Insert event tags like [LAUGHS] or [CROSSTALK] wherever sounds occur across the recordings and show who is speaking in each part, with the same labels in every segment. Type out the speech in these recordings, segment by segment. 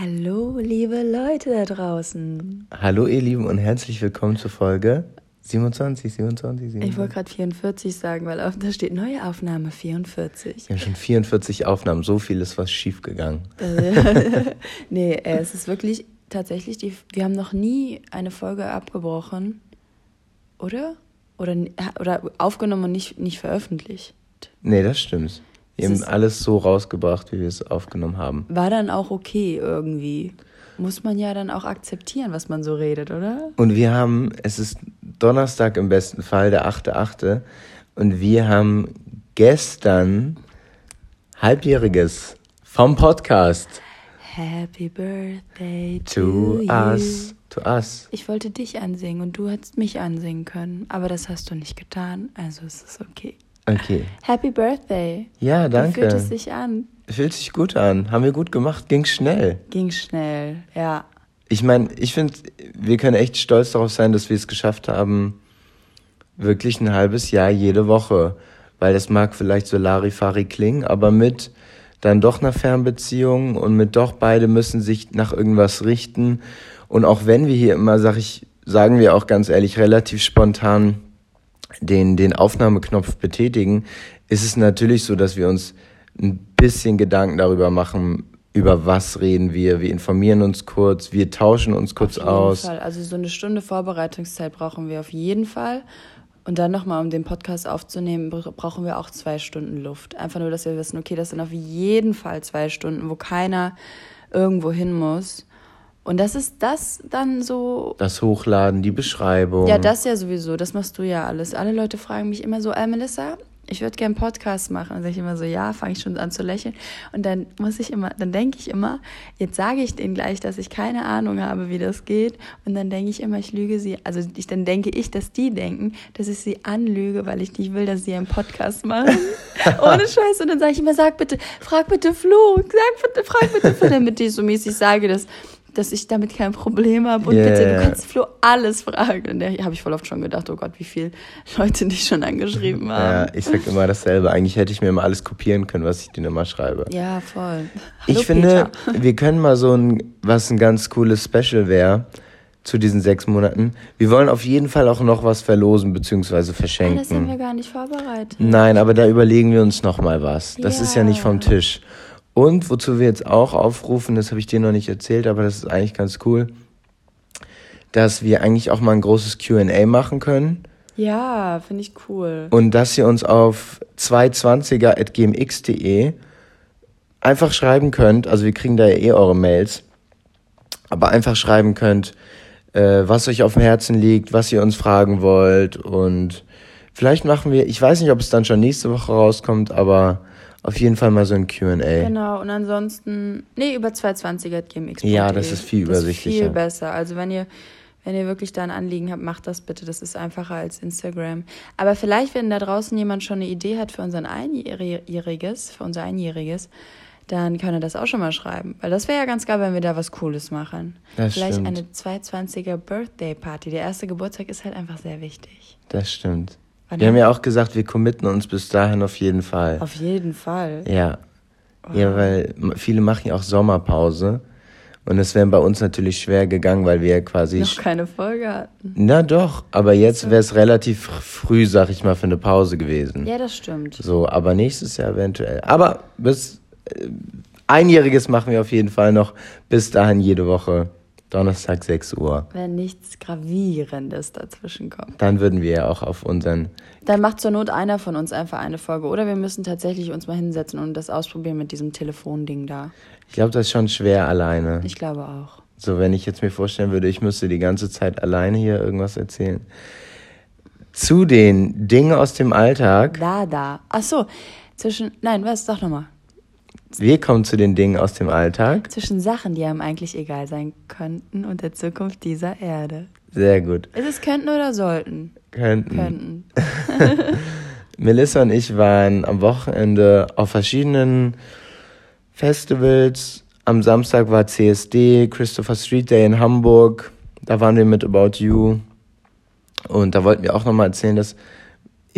Speaker 1: Hallo, liebe Leute da draußen.
Speaker 2: Hallo, ihr Lieben, und herzlich willkommen zur Folge 27, 27, 27.
Speaker 1: Ich wollte gerade 44 sagen, weil auf, da steht neue Aufnahme 44.
Speaker 2: Wir haben schon 44 Aufnahmen, so viel ist was schiefgegangen. [LAUGHS]
Speaker 1: nee, äh, es ist wirklich tatsächlich, die, wir haben noch nie eine Folge abgebrochen, oder? Oder, oder aufgenommen und nicht, nicht veröffentlicht.
Speaker 2: Nee, das stimmt. Wir haben alles so rausgebracht, wie wir es aufgenommen haben.
Speaker 1: War dann auch okay irgendwie. Muss man ja dann auch akzeptieren, was man so redet, oder?
Speaker 2: Und wir haben, es ist Donnerstag im besten Fall, der 8.8. Und wir haben gestern Halbjähriges vom Podcast.
Speaker 1: Happy Birthday to,
Speaker 2: to us. To us.
Speaker 1: Ich wollte dich ansingen und du hättest mich ansingen können, aber das hast du nicht getan, also ist es okay.
Speaker 2: Okay.
Speaker 1: Happy Birthday.
Speaker 2: Ja, danke.
Speaker 1: Wie fühlt es sich an?
Speaker 2: Fühlt sich gut an. Haben wir gut gemacht. Ging schnell.
Speaker 1: Ging schnell, ja.
Speaker 2: Ich meine, ich finde, wir können echt stolz darauf sein, dass wir es geschafft haben, wirklich ein halbes Jahr jede Woche. Weil das mag vielleicht so Larifari klingen, aber mit dann doch einer Fernbeziehung und mit doch beide müssen sich nach irgendwas richten. Und auch wenn wir hier immer, sag ich, sagen wir auch ganz ehrlich, relativ spontan den, den Aufnahmeknopf betätigen, ist es natürlich so, dass wir uns ein bisschen Gedanken darüber machen, über was reden wir, wir informieren uns kurz, wir tauschen uns kurz
Speaker 1: auf jeden
Speaker 2: aus.
Speaker 1: Fall. Also so eine Stunde Vorbereitungszeit brauchen wir auf jeden Fall. Und dann nochmal, um den Podcast aufzunehmen, brauchen wir auch zwei Stunden Luft. Einfach nur, dass wir wissen, okay, das sind auf jeden Fall zwei Stunden, wo keiner irgendwo hin muss. Und das ist das dann so.
Speaker 2: Das Hochladen, die Beschreibung.
Speaker 1: Ja, das ja sowieso. Das machst du ja alles. Alle Leute fragen mich immer so, äh, Melissa, ich würde gerne Podcast machen. Und sage ich immer so, ja, fange ich schon an zu lächeln. Und dann muss ich immer, dann denke ich immer, jetzt sage ich denen gleich, dass ich keine Ahnung habe, wie das geht. Und dann denke ich immer, ich lüge sie. Also ich, dann denke ich, dass die denken, dass ich sie anlüge, weil ich nicht will, dass sie einen Podcast machen. [LAUGHS] Ohne Scheiß. Und dann sage ich immer, sag bitte, frag bitte Flo, sag bitte, frag bitte Flo, damit ich so mäßig sage, dass dass ich damit kein Problem habe. Und yeah. bitte, du kannst Flo alles fragen. Und da habe ich voll oft schon gedacht, oh Gott, wie viele Leute dich schon angeschrieben haben.
Speaker 2: Ja, ich sag immer dasselbe. Eigentlich hätte ich mir immer alles kopieren können, was ich dir immer schreibe.
Speaker 1: Ja, voll. Hallo,
Speaker 2: ich finde, wir können mal so ein, was ein ganz cooles Special wäre zu diesen sechs Monaten. Wir wollen auf jeden Fall auch noch was verlosen bzw. verschenken. Ah, das
Speaker 1: haben wir gar nicht vorbereitet.
Speaker 2: Nein, aber da überlegen wir uns noch mal was. Das ja. ist ja nicht vom Tisch. Und wozu wir jetzt auch aufrufen, das habe ich dir noch nicht erzählt, aber das ist eigentlich ganz cool, dass wir eigentlich auch mal ein großes QA machen können.
Speaker 1: Ja, finde ich cool.
Speaker 2: Und dass ihr uns auf 220er.gmx.de einfach schreiben könnt, also wir kriegen da ja eh eure Mails, aber einfach schreiben könnt, äh, was euch auf dem Herzen liegt, was ihr uns fragen wollt und vielleicht machen wir, ich weiß nicht, ob es dann schon nächste Woche rauskommt, aber auf jeden Fall mal so ein QA.
Speaker 1: Genau, und ansonsten, nee, über 220 gmx.
Speaker 2: Ja, das ist viel
Speaker 1: übersichtlicher. Das ist viel besser. Also wenn ihr, wenn ihr wirklich da ein Anliegen habt, macht das bitte. Das ist einfacher als Instagram. Aber vielleicht, wenn da draußen jemand schon eine Idee hat für unser Einjähriges, für unser Einjähriges, dann kann er das auch schon mal schreiben. Weil das wäre ja ganz geil, wenn wir da was Cooles machen.
Speaker 2: Das
Speaker 1: Vielleicht
Speaker 2: stimmt.
Speaker 1: eine 220er Birthday Party. Der erste Geburtstag ist halt einfach sehr wichtig.
Speaker 2: Das stimmt. Wir haben ja auch gesagt, wir committen uns bis dahin auf jeden Fall.
Speaker 1: Auf jeden Fall.
Speaker 2: Ja. Wow. Ja, weil viele machen ja auch Sommerpause. Und es wäre bei uns natürlich schwer gegangen, weil wir quasi.
Speaker 1: Noch keine Folge hatten.
Speaker 2: Na doch, aber jetzt wäre es relativ früh, sag ich mal, für eine Pause gewesen.
Speaker 1: Ja, das stimmt.
Speaker 2: So, aber nächstes Jahr eventuell. Aber bis äh, Einjähriges machen wir auf jeden Fall noch. Bis dahin jede Woche Donnerstag 6 Uhr.
Speaker 1: Wenn nichts Gravierendes dazwischen kommt.
Speaker 2: Dann würden wir ja auch auf unseren.
Speaker 1: Dann macht zur Not einer von uns einfach eine Folge. Oder wir müssen tatsächlich uns mal hinsetzen und das ausprobieren mit diesem Telefonding da.
Speaker 2: Ich glaube, das ist schon schwer alleine.
Speaker 1: Ich glaube auch.
Speaker 2: So, wenn ich jetzt mir vorstellen würde, ich müsste die ganze Zeit alleine hier irgendwas erzählen. Zu den Dingen aus dem Alltag.
Speaker 1: Da, da. Ach so. Zwischen. Nein, was? Sag nochmal.
Speaker 2: Wir kommen zu den Dingen aus dem Alltag.
Speaker 1: Zwischen Sachen, die einem eigentlich egal sein könnten und der Zukunft dieser Erde.
Speaker 2: Sehr gut.
Speaker 1: Ist es könnten oder sollten?
Speaker 2: Könnten.
Speaker 1: Könnten. [LAUGHS]
Speaker 2: Melissa und ich waren am Wochenende auf verschiedenen Festivals. Am Samstag war CSD, Christopher Street Day in Hamburg. Da waren wir mit About You. Und da wollten wir auch nochmal erzählen, dass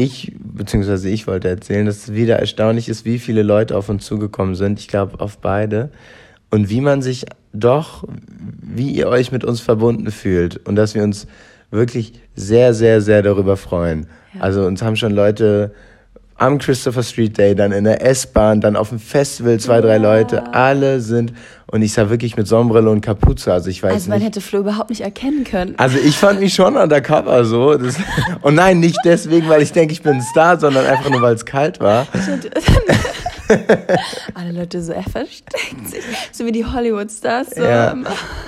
Speaker 2: ich, beziehungsweise ich wollte erzählen, dass es wieder erstaunlich ist, wie viele Leute auf uns zugekommen sind. Ich glaube, auf beide. und wie man sich doch, wie ihr euch mit uns verbunden fühlt und dass wir uns wirklich sehr, sehr, sehr darüber freuen. Ja. Also uns haben schon Leute am Christopher Street Day, dann in der S-Bahn, dann auf dem Festival zwei, drei ja. Leute, alle sind und ich sah wirklich mit Sonnenbrille und Kapuze, also ich weiß
Speaker 1: also man hätte Flo überhaupt nicht erkennen können.
Speaker 2: Also ich fand mich schon undercover so. Das, [LAUGHS] und nein, nicht deswegen, weil ich denke, ich bin ein Star, sondern einfach nur, weil es kalt war. [LAUGHS]
Speaker 1: Alle Leute so, er versteckt sich. So wie die Hollywood-Stars. So.
Speaker 2: Ja.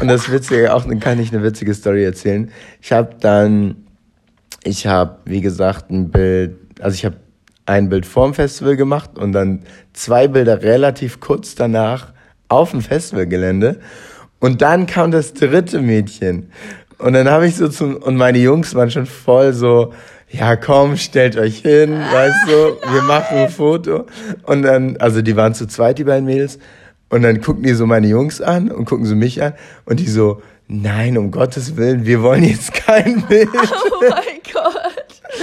Speaker 2: Und das Witzige, auch kann ich eine witzige Story erzählen. Ich habe dann, ich habe, wie gesagt, ein Bild, also ich habe ein Bild vorm Festival gemacht und dann zwei Bilder relativ kurz danach auf dem Festivalgelände. Und dann kam das dritte Mädchen. Und dann habe ich so zum, und meine Jungs waren schon voll so, ja komm, stellt euch hin, weißt du, [LAUGHS] wir machen ein Foto. Und dann, also die waren zu zweit, die beiden Mädels. Und dann gucken die so meine Jungs an und gucken so mich an. Und die so, nein, um Gottes Willen, wir wollen jetzt kein [LAUGHS] Bild. Oh mein Gott.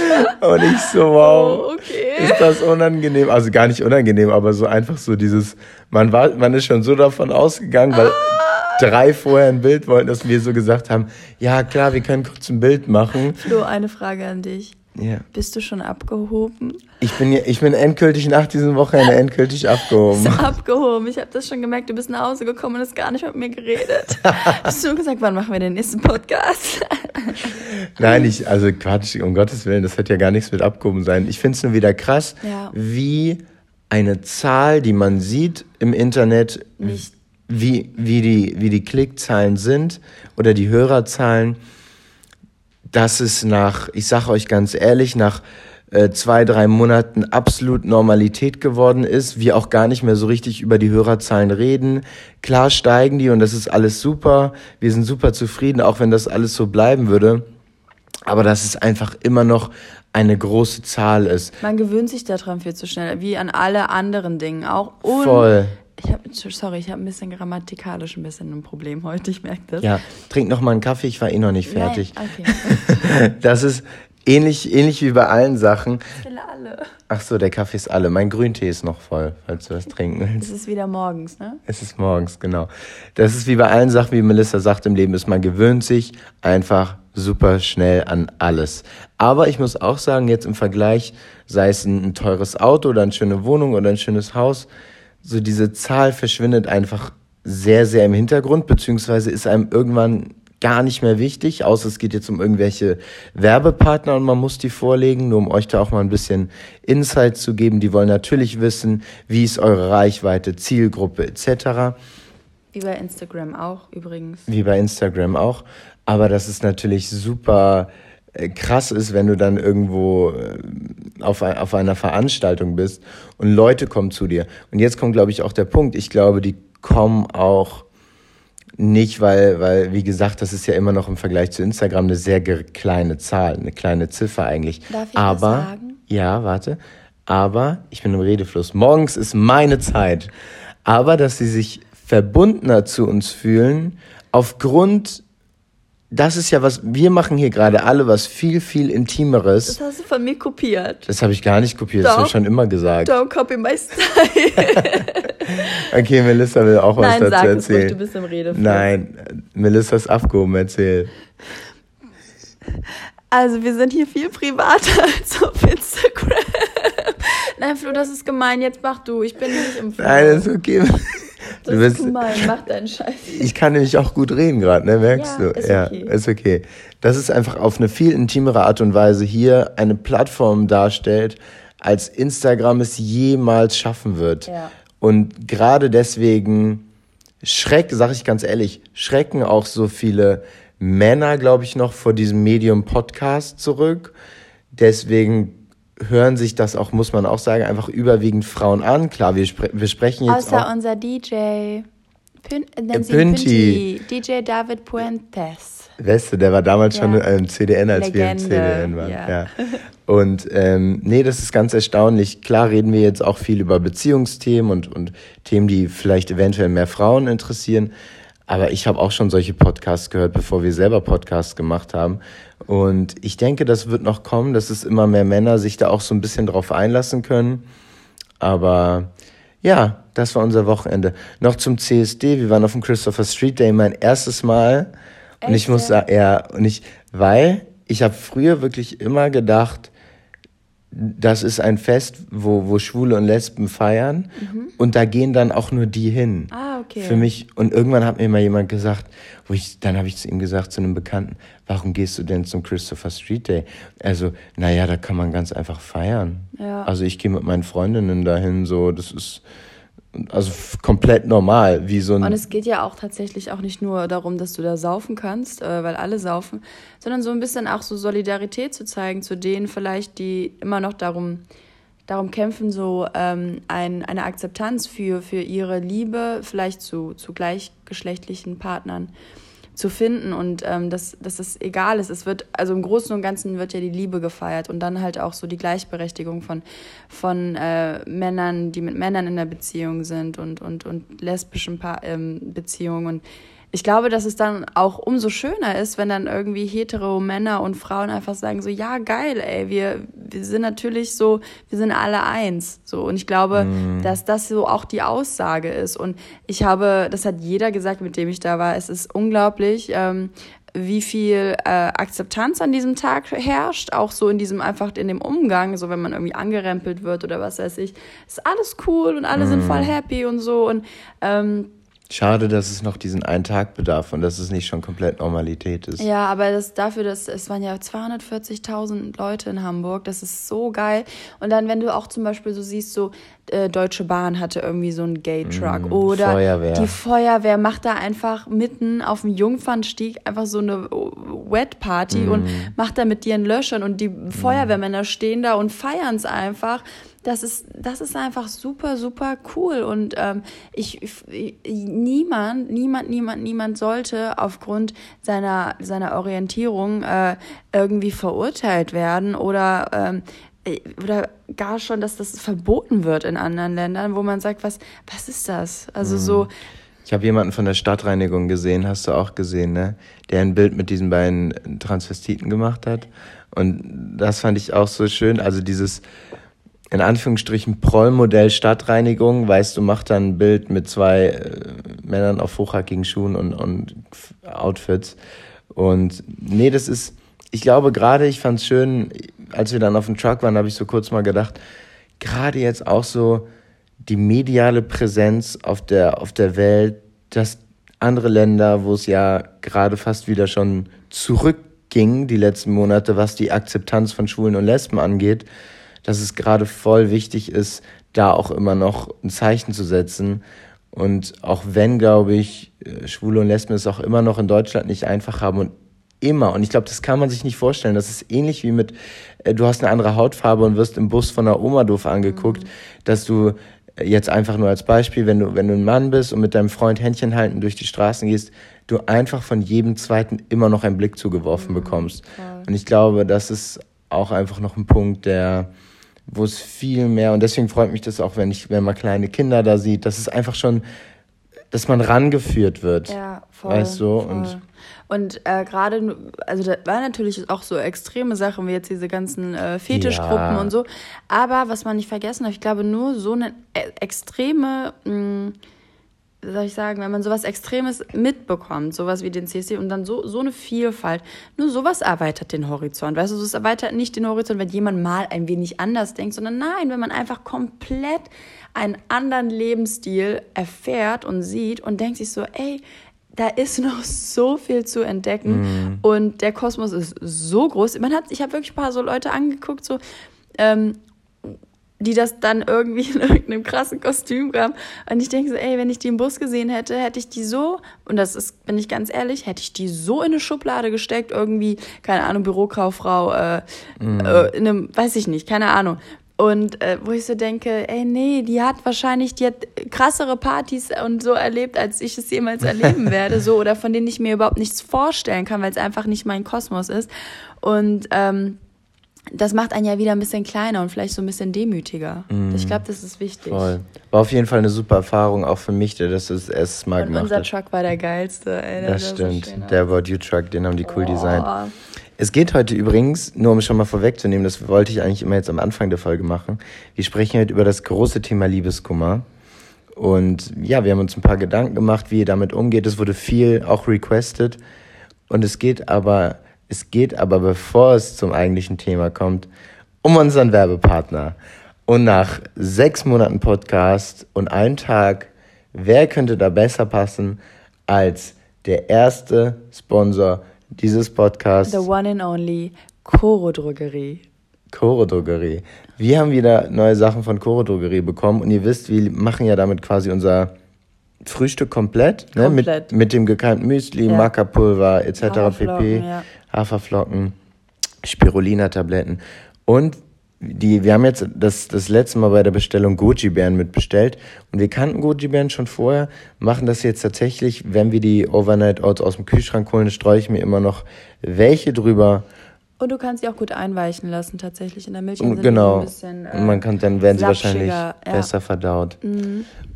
Speaker 2: [LAUGHS] Und ich so, wow, oh, okay. ist das unangenehm? Also gar nicht unangenehm, aber so einfach so dieses, man war, man ist schon so davon ausgegangen, weil ah. drei vorher ein Bild wollten, dass wir so gesagt haben, ja klar, wir können kurz ein Bild machen.
Speaker 1: Flo, eine Frage an dich. Ja. Bist du schon abgehoben?
Speaker 2: Ich bin, ich bin endgültig nach diesem Wochenende endgültig abgehoben.
Speaker 1: Bist abgehoben. Ich habe das schon gemerkt. Du bist nach Hause gekommen und hast gar nicht mit mir geredet. [LAUGHS] Hast du nur gesagt, wann machen wir den nächsten Podcast?
Speaker 2: Nein, ich, also Quatsch, um Gottes Willen, das hat ja gar nichts mit abgehoben sein. Ich finde es nur wieder krass, ja. wie eine Zahl, die man sieht im Internet, nicht. wie, wie, die, wie die Klickzahlen sind oder die Hörerzahlen, dass es nach, ich sage euch ganz ehrlich, nach äh, zwei, drei Monaten absolut Normalität geworden ist, wir auch gar nicht mehr so richtig über die Hörerzahlen reden. Klar steigen die und das ist alles super, wir sind super zufrieden, auch wenn das alles so bleiben würde. Aber dass es einfach immer noch eine große Zahl ist.
Speaker 1: Man gewöhnt sich daran viel zu schnell, wie an alle anderen Dinge auch. Und Voll. Ich habe, sorry, ich habe ein bisschen grammatikalisch ein bisschen ein Problem heute, ich merke das.
Speaker 2: Ja, trink noch mal einen Kaffee, ich war eh noch nicht fertig. Nein, okay. [LAUGHS] das ist ähnlich, ähnlich wie bei allen Sachen. Ich alle. Ach so, der Kaffee ist alle. Mein Grüntee ist noch voll, falls du was trinken willst.
Speaker 1: Es ist wieder morgens, ne?
Speaker 2: Es ist morgens, genau. Das ist wie bei allen Sachen, wie Melissa sagt im Leben, ist man gewöhnt sich einfach super schnell an alles. Aber ich muss auch sagen, jetzt im Vergleich, sei es ein, ein teures Auto oder eine schöne Wohnung oder ein schönes Haus, so diese Zahl verschwindet einfach sehr, sehr im Hintergrund, beziehungsweise ist einem irgendwann gar nicht mehr wichtig, außer es geht jetzt um irgendwelche Werbepartner und man muss die vorlegen, nur um euch da auch mal ein bisschen Insight zu geben. Die wollen natürlich wissen, wie ist eure Reichweite, Zielgruppe etc.
Speaker 1: Wie bei Instagram auch übrigens.
Speaker 2: Wie bei Instagram auch. Aber das ist natürlich super krass ist, wenn du dann irgendwo äh, auf, auf einer Veranstaltung bist und Leute kommen zu dir. Und jetzt kommt, glaube ich, auch der Punkt. Ich glaube, die kommen auch nicht, weil, weil, wie gesagt, das ist ja immer noch im Vergleich zu Instagram eine sehr kleine Zahl, eine kleine Ziffer eigentlich. Darf ich Aber, das sagen? Ja, warte. Aber, ich bin im Redefluss. Morgens ist meine Zeit. Aber, dass sie sich verbundener zu uns fühlen, aufgrund das ist ja was, wir machen hier gerade alle was viel, viel Intimeres.
Speaker 1: Das hast du von mir kopiert.
Speaker 2: Das habe ich gar nicht kopiert, Doch. das habe ich schon immer gesagt.
Speaker 1: Don't copy my style. [LAUGHS]
Speaker 2: okay, Melissa will auch was Nein, dazu sag erzählen. Es ruhig, du bist im Redefluss. Nein, Melissa ist abgehoben, erzähl.
Speaker 1: Also wir sind hier viel privater [LAUGHS] als auf Instagram. Nein, Flo, das ist gemein. Jetzt mach du. Ich bin nicht im Flow.
Speaker 2: Nein, das ist okay.
Speaker 1: Das du ist gemein, mach deinen Scheiß.
Speaker 2: Ich kann nämlich auch gut reden gerade, ne? Merkst ja, du? Ist ja, okay. ist okay. Das ist einfach auf eine viel intimere Art und Weise hier eine Plattform darstellt, als Instagram es jemals schaffen wird. Ja. Und gerade deswegen schreck, sag ich ganz ehrlich, schrecken auch so viele Männer, glaube ich, noch vor diesem Medium Podcast zurück. Deswegen hören sich das auch, muss man auch sagen, einfach überwiegend Frauen an. Klar, wir, spre wir sprechen jetzt
Speaker 1: Außer auch unser DJ. Pün äh, Pünti. DJ David Puentes.
Speaker 2: Du, der war damals ja. schon im CDN, als Legende. wir im CDN waren. Ja. ja. [LAUGHS] Und ähm, nee, das ist ganz erstaunlich. Klar reden wir jetzt auch viel über Beziehungsthemen und, und Themen, die vielleicht eventuell mehr Frauen interessieren. Aber ich habe auch schon solche Podcasts gehört, bevor wir selber Podcasts gemacht haben. Und ich denke, das wird noch kommen, dass es immer mehr Männer sich da auch so ein bisschen drauf einlassen können. Aber ja, das war unser Wochenende. Noch zum CSD, wir waren auf dem Christopher Street Day, mein erstes Mal. Und ich muss sagen, ja, und ich, weil ich habe früher wirklich immer gedacht, das ist ein Fest, wo, wo Schwule und Lesben feiern mhm. und da gehen dann auch nur die hin.
Speaker 1: Ah, okay.
Speaker 2: Für mich. Und irgendwann hat mir mal jemand gesagt, wo ich, dann habe ich zu ihm gesagt, zu einem Bekannten, warum gehst du denn zum Christopher Street Day? Also, naja, da kann man ganz einfach feiern.
Speaker 1: Ja.
Speaker 2: Also ich gehe mit meinen Freundinnen dahin, so, das ist, also komplett normal, wie so ein.
Speaker 1: Und es geht ja auch tatsächlich auch nicht nur darum, dass du da saufen kannst, äh, weil alle saufen, sondern so ein bisschen auch so Solidarität zu zeigen zu denen vielleicht, die immer noch darum, darum kämpfen, so ähm, ein, eine Akzeptanz für, für ihre Liebe, vielleicht zu, zu gleichgeschlechtlichen Partnern zu finden und ähm, dass, dass es egal ist. Es wird, also im Großen und Ganzen wird ja die Liebe gefeiert und dann halt auch so die Gleichberechtigung von, von äh, Männern, die mit Männern in der Beziehung sind und, und, und lesbischen pa ähm, Beziehungen. Und ich glaube, dass es dann auch umso schöner ist, wenn dann irgendwie hetero Männer und Frauen einfach sagen so, ja, geil, ey, wir, wir sind natürlich so, wir sind alle eins. So. Und ich glaube, mm. dass das so auch die Aussage ist. Und ich habe, das hat jeder gesagt, mit dem ich da war, es ist unglaublich, ähm, wie viel äh, Akzeptanz an diesem Tag herrscht, auch so in diesem einfach in dem Umgang, so wenn man irgendwie angerempelt wird oder was weiß ich, ist alles cool und alle mm. sind voll happy und so und ähm,
Speaker 2: Schade, dass es noch diesen einen Tag bedarf und dass es nicht schon komplett Normalität ist.
Speaker 1: Ja, aber das dafür, dass es waren ja 240.000 Leute in Hamburg, das ist so geil. Und dann, wenn du auch zum Beispiel so siehst, so äh, Deutsche Bahn hatte irgendwie so einen Gay-Truck mm, oder Feuerwehr. die Feuerwehr macht da einfach mitten auf dem Jungfernstieg einfach so eine Wet-Party mm. und macht da mit dir einen Löschern und die mm. Feuerwehrmänner stehen da und feiern es einfach das ist, das ist einfach super, super cool. Und ähm, ich, ich, niemand, niemand, niemand, niemand sollte aufgrund seiner, seiner Orientierung äh, irgendwie verurteilt werden oder ähm, äh, oder gar schon, dass das verboten wird in anderen Ländern, wo man sagt, was, was ist das? Also mhm. so.
Speaker 2: Ich habe jemanden von der Stadtreinigung gesehen, hast du auch gesehen, ne? Der ein Bild mit diesen beiden Transvestiten gemacht hat. Und das fand ich auch so schön. Also dieses, in Anführungsstrichen Prollmodell Stadtreinigung, weißt du, macht dann ein Bild mit zwei äh, Männern auf hochhackigen Schuhen und, und Outfits. Und nee, das ist, ich glaube gerade, ich fand es schön, als wir dann auf dem Truck waren, habe ich so kurz mal gedacht, gerade jetzt auch so die mediale Präsenz auf der, auf der Welt, dass andere Länder, wo es ja gerade fast wieder schon zurückging, die letzten Monate, was die Akzeptanz von Schwulen und Lesben angeht, dass es gerade voll wichtig ist, da auch immer noch ein Zeichen zu setzen. Und auch wenn, glaube ich, äh, Schwule und Lesben es auch immer noch in Deutschland nicht einfach haben und immer, und ich glaube, das kann man sich nicht vorstellen, das ist ähnlich wie mit, äh, du hast eine andere Hautfarbe und wirst im Bus von der Oma doof angeguckt, mhm. dass du äh, jetzt einfach nur als Beispiel, wenn du, wenn du ein Mann bist und mit deinem Freund Händchen halten durch die Straßen gehst, du einfach von jedem Zweiten immer noch einen Blick zugeworfen mhm. bekommst. Voll. Und ich glaube, das ist auch einfach noch ein Punkt, der, wo es viel mehr, und deswegen freut mich das auch, wenn ich, wenn man kleine Kinder da sieht, dass es einfach schon, dass man rangeführt wird.
Speaker 1: Ja, voll.
Speaker 2: Weißt du?
Speaker 1: Voll. Und, und äh, gerade, also da war natürlich auch so extreme Sachen wie jetzt diese ganzen äh, Fetischgruppen ja. und so. Aber was man nicht vergessen darf, ich glaube, nur so eine äh, extreme mh, mm, soll ich sagen, wenn man sowas Extremes mitbekommt, sowas wie den CSD und dann so, so eine Vielfalt, nur sowas erweitert den Horizont. Weißt du, es erweitert nicht den Horizont, wenn jemand mal ein wenig anders denkt, sondern nein, wenn man einfach komplett einen anderen Lebensstil erfährt und sieht und denkt sich so, ey, da ist [LAUGHS] noch so viel zu entdecken mm. und der Kosmos ist so groß. Man hat, ich habe wirklich ein paar so Leute angeguckt, so ähm, die das dann irgendwie in irgendeinem krassen Kostüm kam. Und ich denke so, ey, wenn ich die im Bus gesehen hätte, hätte ich die so, und das ist, bin ich ganz ehrlich, hätte ich die so in eine Schublade gesteckt, irgendwie, keine Ahnung, Bürokauffrau, äh, mm. äh, in einem, weiß ich nicht, keine Ahnung. Und äh, wo ich so denke, ey, nee, die hat wahrscheinlich, die hat krassere Partys und so erlebt, als ich es jemals erleben [LAUGHS] werde, so, oder von denen ich mir überhaupt nichts vorstellen kann, weil es einfach nicht mein Kosmos ist. Und ähm, das macht einen ja wieder ein bisschen kleiner und vielleicht so ein bisschen demütiger. Mm. Ich glaube, das ist wichtig.
Speaker 2: Voll. War auf jeden Fall eine super Erfahrung, auch für mich, der das das erste Mal und gemacht
Speaker 1: unser hat. Unser Truck war der geilste. Ey,
Speaker 2: der das stimmt. So der About You Truck, den haben die cool oh. designt. Es geht heute übrigens, nur um es schon mal vorwegzunehmen, das wollte ich eigentlich immer jetzt am Anfang der Folge machen. Wir sprechen heute über das große Thema Liebeskummer. Und ja, wir haben uns ein paar Gedanken gemacht, wie ihr damit umgeht. Es wurde viel auch requested. Und es geht aber, es geht aber, bevor es zum eigentlichen Thema kommt, um unseren Werbepartner. Und nach sechs Monaten Podcast und einem Tag, wer könnte da besser passen als der erste Sponsor dieses Podcasts?
Speaker 1: The one and only Coro Drogerie.
Speaker 2: Coro Drogerie. Wir haben wieder neue Sachen von Coro Drogerie bekommen und ihr wisst, wir machen ja damit quasi unser Frühstück komplett, ne?
Speaker 1: Komplett.
Speaker 2: Mit, mit dem gekeimten Müsli,
Speaker 1: Ja.
Speaker 2: Macapulver etc.
Speaker 1: Haferflocken,
Speaker 2: pp.
Speaker 1: ja.
Speaker 2: Haferflocken, Spirulina-Tabletten und die, wir haben jetzt das, das letzte Mal bei der Bestellung Goji-Bären mitbestellt und wir kannten Goji-Bären schon vorher, machen das jetzt tatsächlich, wenn wir die Overnight Oats aus dem Kühlschrank holen, streue ich mir immer noch welche drüber
Speaker 1: Und du kannst sie auch gut einweichen lassen, tatsächlich in der Milch.
Speaker 2: Genau.
Speaker 1: Ein bisschen, äh,
Speaker 2: man kann, dann werden sie wahrscheinlich
Speaker 1: ja.
Speaker 2: besser verdaut.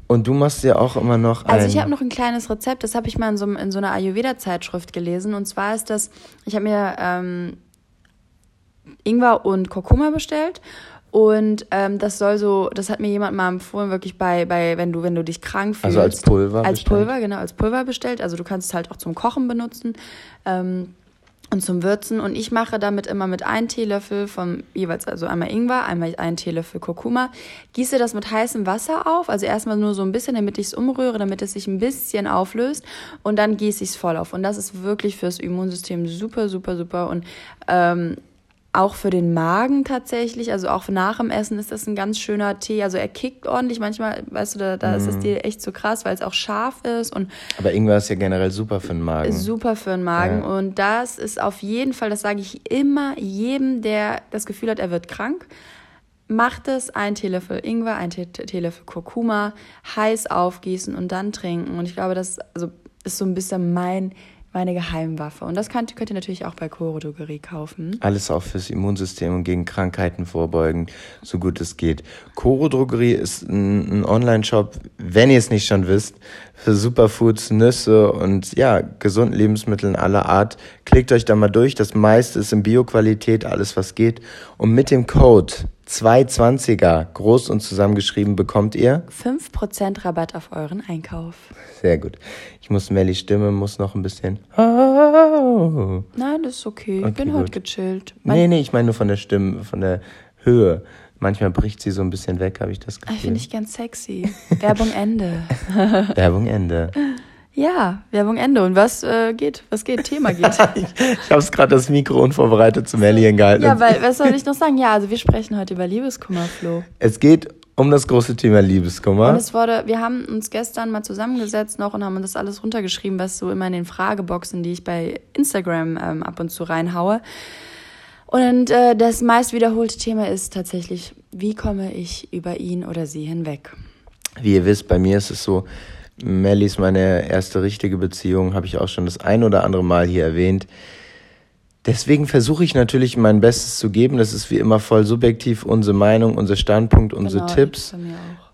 Speaker 2: Und du machst ja auch immer noch ein.
Speaker 1: Also ich habe noch ein kleines Rezept, das habe ich mal in so, in so einer Ayurveda-Zeitschrift gelesen. Und zwar ist das, ich habe mir ähm, Ingwer und Kurkuma bestellt. Und ähm, das soll so, das hat mir jemand mal empfohlen, wirklich bei, bei, wenn du, wenn du dich krank fühlst.
Speaker 2: Also als Pulver
Speaker 1: Als
Speaker 2: bestellt?
Speaker 1: Pulver, genau, als Pulver bestellt. Also du kannst es halt auch zum Kochen benutzen. Ähm, und zum Würzen. Und ich mache damit immer mit einem Teelöffel vom jeweils, also einmal Ingwer, einmal einen Teelöffel Kurkuma. Gieße das mit heißem Wasser auf, also erstmal nur so ein bisschen, damit ich es umrühre, damit es sich ein bisschen auflöst. Und dann gieße ich es voll auf. Und das ist wirklich fürs Immunsystem super, super, super. Und ähm, auch für den Magen tatsächlich, also auch nach dem Essen ist das ein ganz schöner Tee. Also er kickt ordentlich. Manchmal, weißt du, da, da ist das Tee echt so krass, weil es auch scharf ist und
Speaker 2: Aber Ingwer ist ja generell super für den Magen.
Speaker 1: super für den Magen.
Speaker 2: Ja.
Speaker 1: Und das ist auf jeden Fall, das sage ich immer jedem, der das Gefühl hat, er wird krank. Macht es, ein Teelöffel Ingwer, ein Tee- Teelöffel Kurkuma, heiß aufgießen und dann trinken. Und ich glaube, das also, ist so ein bisschen mein, meine Geheimwaffe. Und das könnt, könnt ihr natürlich auch bei Coro Drogerie kaufen.
Speaker 2: Alles auch fürs Immunsystem und gegen Krankheiten vorbeugen, so gut es geht. Coro Drogerie ist ein, ein Online-Shop, wenn ihr es nicht schon wisst, für Superfoods, Nüsse und ja, gesunden Lebensmitteln aller Art. Klickt euch da mal durch. Das meiste ist in Bioqualität, alles was geht. Und mit dem Code 220er, groß und zusammengeschrieben, bekommt ihr
Speaker 1: 5% Rabatt auf euren Einkauf.
Speaker 2: Sehr gut. Ich muss Melly Stimme, muss noch ein bisschen. Oh.
Speaker 1: Nein, das ist okay. Ich
Speaker 2: Okay,
Speaker 1: bin heute
Speaker 2: gut.
Speaker 1: gechillt.
Speaker 2: Nee, nee, ich meine nur von der Stimme, von der Höhe. Manchmal bricht sie so ein bisschen weg, habe ich das
Speaker 1: Ah,
Speaker 2: Gefühl.
Speaker 1: Finde ich ganz sexy. Werbung Ende. [LAUGHS]
Speaker 2: Werbung Ende.
Speaker 1: Ja, Werbung Ende. Und was äh, geht? Was geht? Thema geht. [LAUGHS]
Speaker 2: Ich, ich habe es gerade das Mikro unvorbereitet zu Melly hingehalten.
Speaker 1: ja, weil, was soll ich noch sagen? Ja, also wir sprechen heute über Liebeskummer, Flo.
Speaker 2: es geht um das große Thema
Speaker 1: Und
Speaker 2: Liebeskummer.
Speaker 1: es wurde, wir haben uns gestern mal zusammengesetzt noch und haben das alles runtergeschrieben, was so immer in den Frageboxen, die ich bei Instagram ähm, ab und zu reinhaue. Und äh, das meist wiederholte Thema ist tatsächlich, wie komme ich über ihn oder sie hinweg?
Speaker 2: Wie ihr wisst, bei mir ist es so, Melly ist meine erste richtige Beziehung, habe ich auch schon das ein oder andere Mal hier erwähnt. Deswegen versuche ich natürlich mein Bestes zu geben. Das ist wie immer voll subjektiv, unsere Meinung, unser Standpunkt, unsere
Speaker 1: Genau,
Speaker 2: Tipps.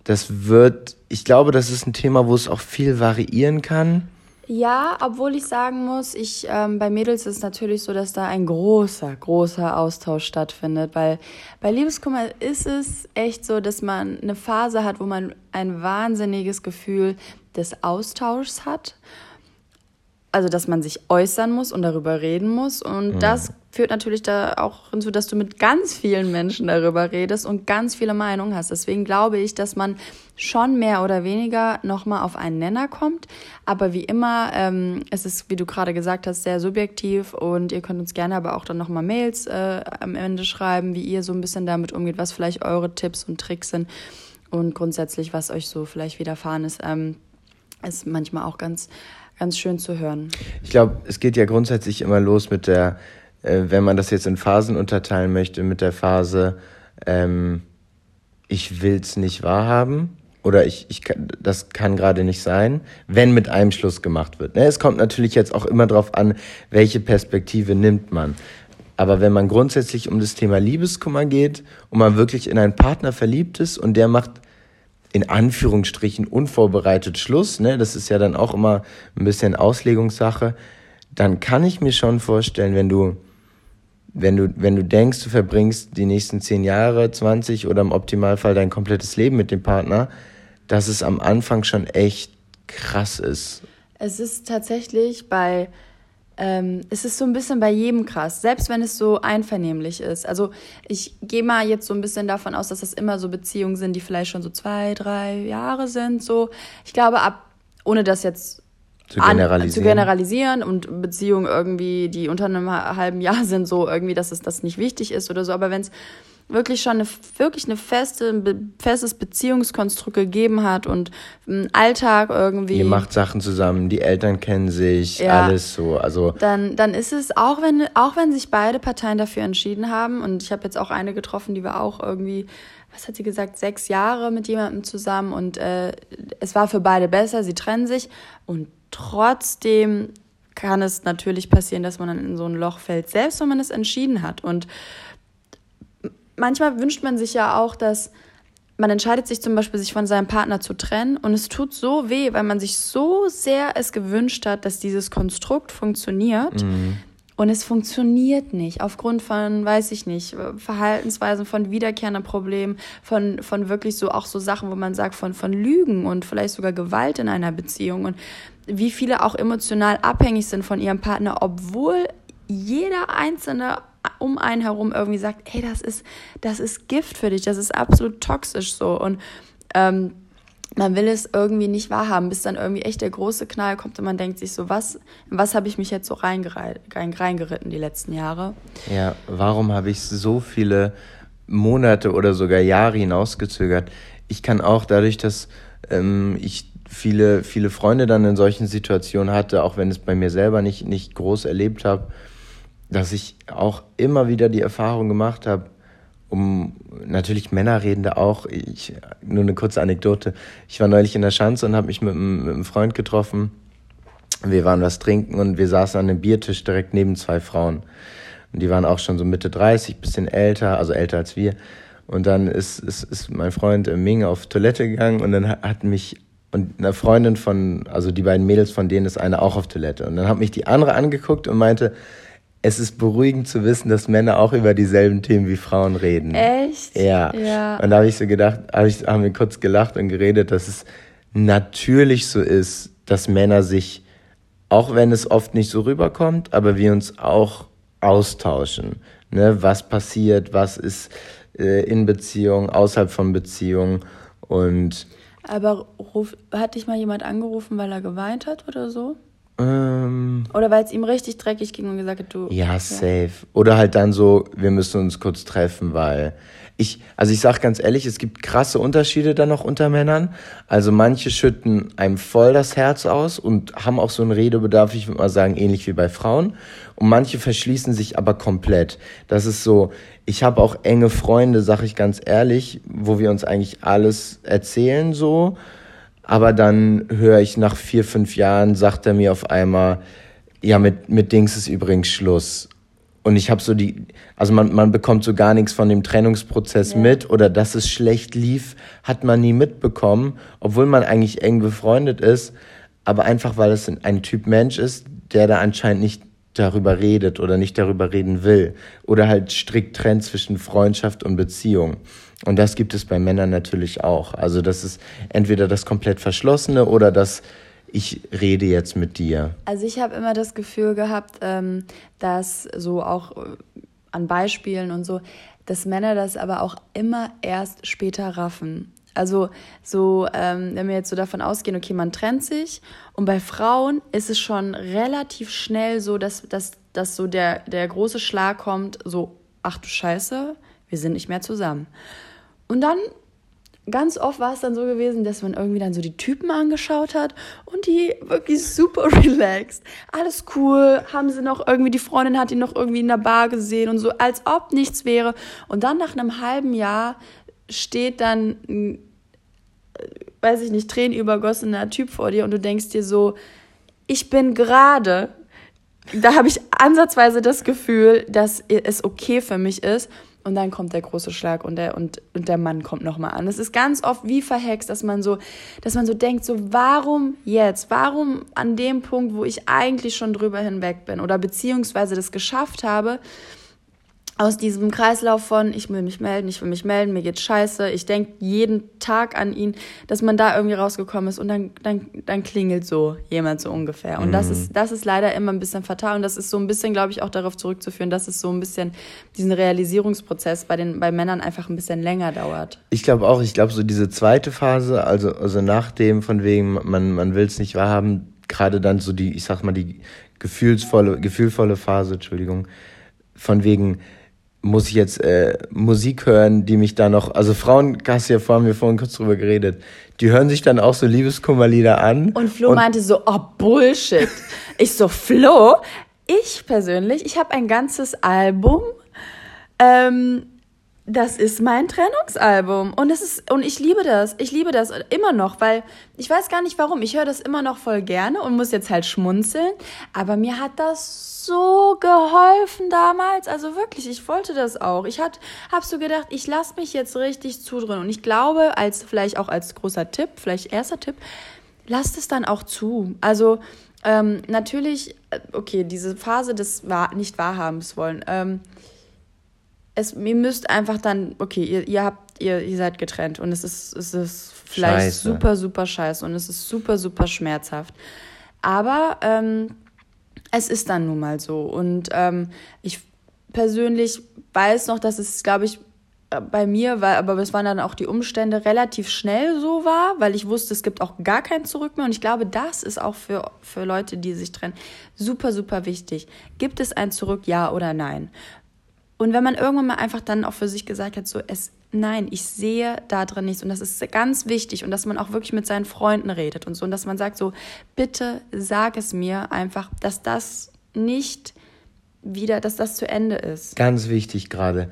Speaker 2: Das wird, ich glaube, das ist ein Thema, wo es auch viel variieren kann.
Speaker 1: Ja, obwohl ich sagen muss, ich ähm, bei Mädels ist es natürlich so, dass da ein großer, großer Austausch stattfindet, weil bei Liebeskummer ist es echt so, dass man eine Phase hat, wo man ein wahnsinniges Gefühl des Austauschs hat. Also, dass man sich äußern muss und darüber reden muss. Und das führt natürlich da auch hinzu, dass du mit ganz vielen Menschen darüber redest und ganz viele Meinungen hast. Deswegen glaube ich, dass man schon mehr oder weniger nochmal auf einen Nenner kommt. Aber wie immer, ähm, es ist, wie du gerade gesagt hast, sehr subjektiv und ihr könnt uns gerne aber auch dann nochmal Mails äh, am Ende schreiben, wie ihr so ein bisschen damit umgeht, was vielleicht eure Tipps und Tricks sind und grundsätzlich, was euch so vielleicht widerfahren ist. Ähm, ist manchmal auch ganz, ganz schön zu hören.
Speaker 2: Ich glaube, es geht ja grundsätzlich immer los mit der, äh, wenn man das jetzt in Phasen unterteilen möchte, mit der Phase, ähm, ich will's nicht wahrhaben oder ich, ich kann, das kann gerade nicht sein, wenn mit einem Schluss gemacht wird. Ne? Es kommt natürlich jetzt auch immer darauf an, welche Perspektive nimmt man. Aber wenn man grundsätzlich um das Thema Liebeskummer geht und man wirklich in einen Partner verliebt ist und der macht in Anführungsstrichen unvorbereitet Schluss, ne, das ist ja dann auch immer ein bisschen Auslegungssache, dann kann ich mir schon vorstellen, wenn du, wenn du, wenn du denkst, du verbringst die nächsten zehn Jahre, 20 oder im Optimalfall dein komplettes Leben mit dem Partner, dass es am Anfang schon echt krass ist.
Speaker 1: Es ist tatsächlich bei, ähm, es ist so ein bisschen bei jedem krass, selbst wenn es so einvernehmlich ist. Also ich gehe mal jetzt so ein bisschen davon aus, dass das immer so Beziehungen sind, die vielleicht schon so zwei, drei Jahre sind. So, ich glaube ab, ohne das jetzt zu generalisieren. An, zu generalisieren und Beziehungen irgendwie, die unter einem halben Jahr sind, so irgendwie, dass es das nicht wichtig ist oder so. Aber wenn es wirklich schon eine, wirklich eine feste, ein festes Beziehungskonstrukt gegeben hat und einen Alltag irgendwie.
Speaker 2: Ihr macht Sachen zusammen, die Eltern kennen sich, ja, alles so. Also
Speaker 1: dann, dann ist es, auch wenn, auch wenn sich beide Parteien dafür entschieden haben, und ich habe jetzt auch eine getroffen, die war auch irgendwie, was hat sie gesagt, sechs Jahre mit jemandem zusammen und äh, es war für beide besser, sie trennen sich und trotzdem kann es natürlich passieren, dass man dann in so ein Loch fällt, selbst wenn man es entschieden hat. Und manchmal wünscht man sich ja auch, dass man entscheidet sich zum Beispiel, sich von seinem Partner zu trennen und es tut so weh, weil man sich so sehr es gewünscht hat, dass dieses Konstrukt funktioniert. Mhm. Und es funktioniert nicht aufgrund von, weiß ich nicht, Verhaltensweisen, von wiederkehrenden Problemen, von, von wirklich so auch so Sachen, wo man sagt, von, von Lügen und vielleicht sogar Gewalt in einer Beziehung und wie viele auch emotional abhängig sind von ihrem Partner, obwohl jeder einzelne um einen herum irgendwie sagt, hey, das ist, das ist Gift für dich, das ist absolut toxisch so. Und ähm, man will es irgendwie nicht wahrhaben, bis dann irgendwie echt der große Knall kommt und man denkt sich so, was, was habe ich mich jetzt so reingeritten die letzten Jahre?
Speaker 2: Ja, warum habe ich so viele Monate oder sogar Jahre hinausgezögert? Ich kann auch dadurch, dass ähm, ich viele, viele Freunde dann in solchen Situationen hatte, auch wenn es bei mir selber nicht, nicht groß erlebt habe, dass ich auch immer wieder die Erfahrung gemacht habe, um natürlich Männer reden da auch. Ich, nur eine kurze Anekdote. Ich war neulich in der Schanze und habe mich mit, mit einem Freund getroffen. Wir waren was trinken und wir saßen an einem Biertisch direkt neben zwei Frauen. Und die waren auch schon so Mitte 30, bisschen älter, also älter als wir. Und dann ist, ist, ist mein Freund Ming auf Toilette gegangen und dann hat mich und eine Freundin von, also die beiden Mädels von denen ist eine auch auf Toilette. Und dann hat mich die andere angeguckt und meinte, es ist beruhigend zu wissen, dass Männer auch über dieselben Themen wie Frauen reden. Echt? Ja. ja. Und da habe ich so gedacht, hab ich, haben wir kurz gelacht und geredet, dass es natürlich so ist, dass Männer sich, auch wenn es oft nicht so rüberkommt, aber wir uns auch austauschen. Ne? Was passiert, was ist äh, in Beziehung, außerhalb von Beziehung und
Speaker 1: aber ruf, hat dich mal jemand angerufen, weil er geweint hat oder so? Ähm, Oder weil es ihm richtig dreckig ging und gesagt hat, du.
Speaker 2: Ja, safe. Oder halt dann so, wir müssen uns kurz treffen, weil ich, also ich sag ganz ehrlich, es gibt krasse Unterschiede da noch unter Männern. Also manche schütten einem voll das Herz aus und haben auch so einen Redebedarf, ich würde mal sagen, ähnlich wie bei Frauen. Und manche verschließen sich aber komplett. Das ist so, ich habe auch enge Freunde, sag ich ganz ehrlich, wo wir uns eigentlich alles erzählen so aber dann höre ich nach vier, fünf Jahren, sagt er mir auf einmal, ja, mit, mit Dings ist übrigens Schluss. Und ich habe so die, also man, man bekommt so gar nichts von dem Trennungsprozess ja. mit oder dass es schlecht lief, hat man nie mitbekommen, obwohl man eigentlich eng befreundet ist, aber einfach weil es ein Typ Mensch ist, der da anscheinend nicht darüber redet oder nicht darüber reden will oder halt strikt trennt zwischen Freundschaft und Beziehung. Und das gibt es bei Männern natürlich auch. Also das ist entweder das komplett Verschlossene oder das ich rede jetzt mit dir.
Speaker 1: Also ich habe immer das Gefühl gehabt, ähm, dass so auch äh, an Beispielen und so, dass Männer das aber auch immer erst später raffen. Also so, ähm, wenn wir jetzt so davon ausgehen, okay, man trennt sich und bei Frauen ist es schon relativ schnell so, dass, dass, dass so der, der große Schlag kommt, so, ach du Scheiße, wir sind nicht mehr zusammen. Und dann, ganz oft war es dann so gewesen, dass man irgendwie dann so die Typen angeschaut hat und die wirklich super [LAUGHS] relaxed. Alles cool, haben sie noch irgendwie, die Freundin hat ihn noch irgendwie in der Bar gesehen und so, als ob nichts wäre. Und dann nach einem halben Jahr steht dann ein, weiß ich nicht, tränenübergossener Typ vor dir und du denkst dir so, ich bin gerade, da habe ich ansatzweise das Gefühl, dass es okay für mich ist und dann kommt der große Schlag und der, und, und der Mann kommt nochmal an. Es ist ganz oft wie verhext, dass man so, dass man so denkt, so, warum jetzt? Warum an dem Punkt, wo ich eigentlich schon drüber hinweg bin oder beziehungsweise das geschafft habe, aus diesem Kreislauf von, ich will mich melden, ich will mich melden, mir geht's scheiße, ich denke jeden Tag an ihn, dass man da irgendwie rausgekommen ist und dann, dann, dann klingelt so jemand so ungefähr. Und mhm. das ist, das ist leider immer ein bisschen fatal und das ist so ein bisschen, glaube ich, auch darauf zurückzuführen, dass es so ein bisschen diesen Realisierungsprozess bei den, bei Männern einfach ein bisschen länger dauert.
Speaker 2: Ich glaube auch, ich glaube so diese zweite Phase, also, also nach dem von wegen, man, man will es nicht wahrhaben, gerade dann so die, ich sag mal, die gefühlsvolle, gefühlvolle Phase, Entschuldigung, von wegen, muss ich jetzt äh, Musik hören, die mich da noch, also Frauen, du ja vorhin, wir vorhin kurz drüber geredet, die hören sich dann auch so Liebeskummerlieder an.
Speaker 1: Und Flo und meinte so, oh Bullshit. [LAUGHS] ich so, Flo, ich persönlich, ich habe ein ganzes Album ähm, das ist mein Trennungsalbum und es ist und ich liebe das. Ich liebe das immer noch, weil ich weiß gar nicht warum. Ich höre das immer noch voll gerne und muss jetzt halt schmunzeln, aber mir hat das so geholfen damals. Also wirklich, ich wollte das auch. Ich hat habe so gedacht, ich lasse mich jetzt richtig zudrehen und ich glaube, als vielleicht auch als großer Tipp, vielleicht erster Tipp, lasst es dann auch zu. Also ähm, natürlich, äh, okay, diese Phase des wahr, nicht wahrhabens wollen. Ähm, es, ihr müsst einfach dann, okay, ihr, ihr habt, ihr, ihr seid getrennt und es ist, es ist vielleicht scheiße. super, super scheiße und es ist super, super schmerzhaft. Aber ähm, es ist dann nun mal so. Und ähm, ich persönlich weiß noch, dass es, glaube ich, äh, bei mir war, aber es waren dann auch die Umstände relativ schnell so war, weil ich wusste, es gibt auch gar kein Zurück mehr. Und ich glaube, das ist auch für, für Leute, die sich trennen, super, super wichtig. Gibt es ein Zurück, ja oder nein? Und wenn man irgendwann mal einfach dann auch für sich gesagt hat, so es, nein, ich sehe da drin nichts und das ist ganz wichtig und dass man auch wirklich mit seinen Freunden redet und so und dass man sagt so, bitte sag es mir einfach, dass das nicht wieder, dass das zu Ende ist.
Speaker 2: Ganz wichtig gerade.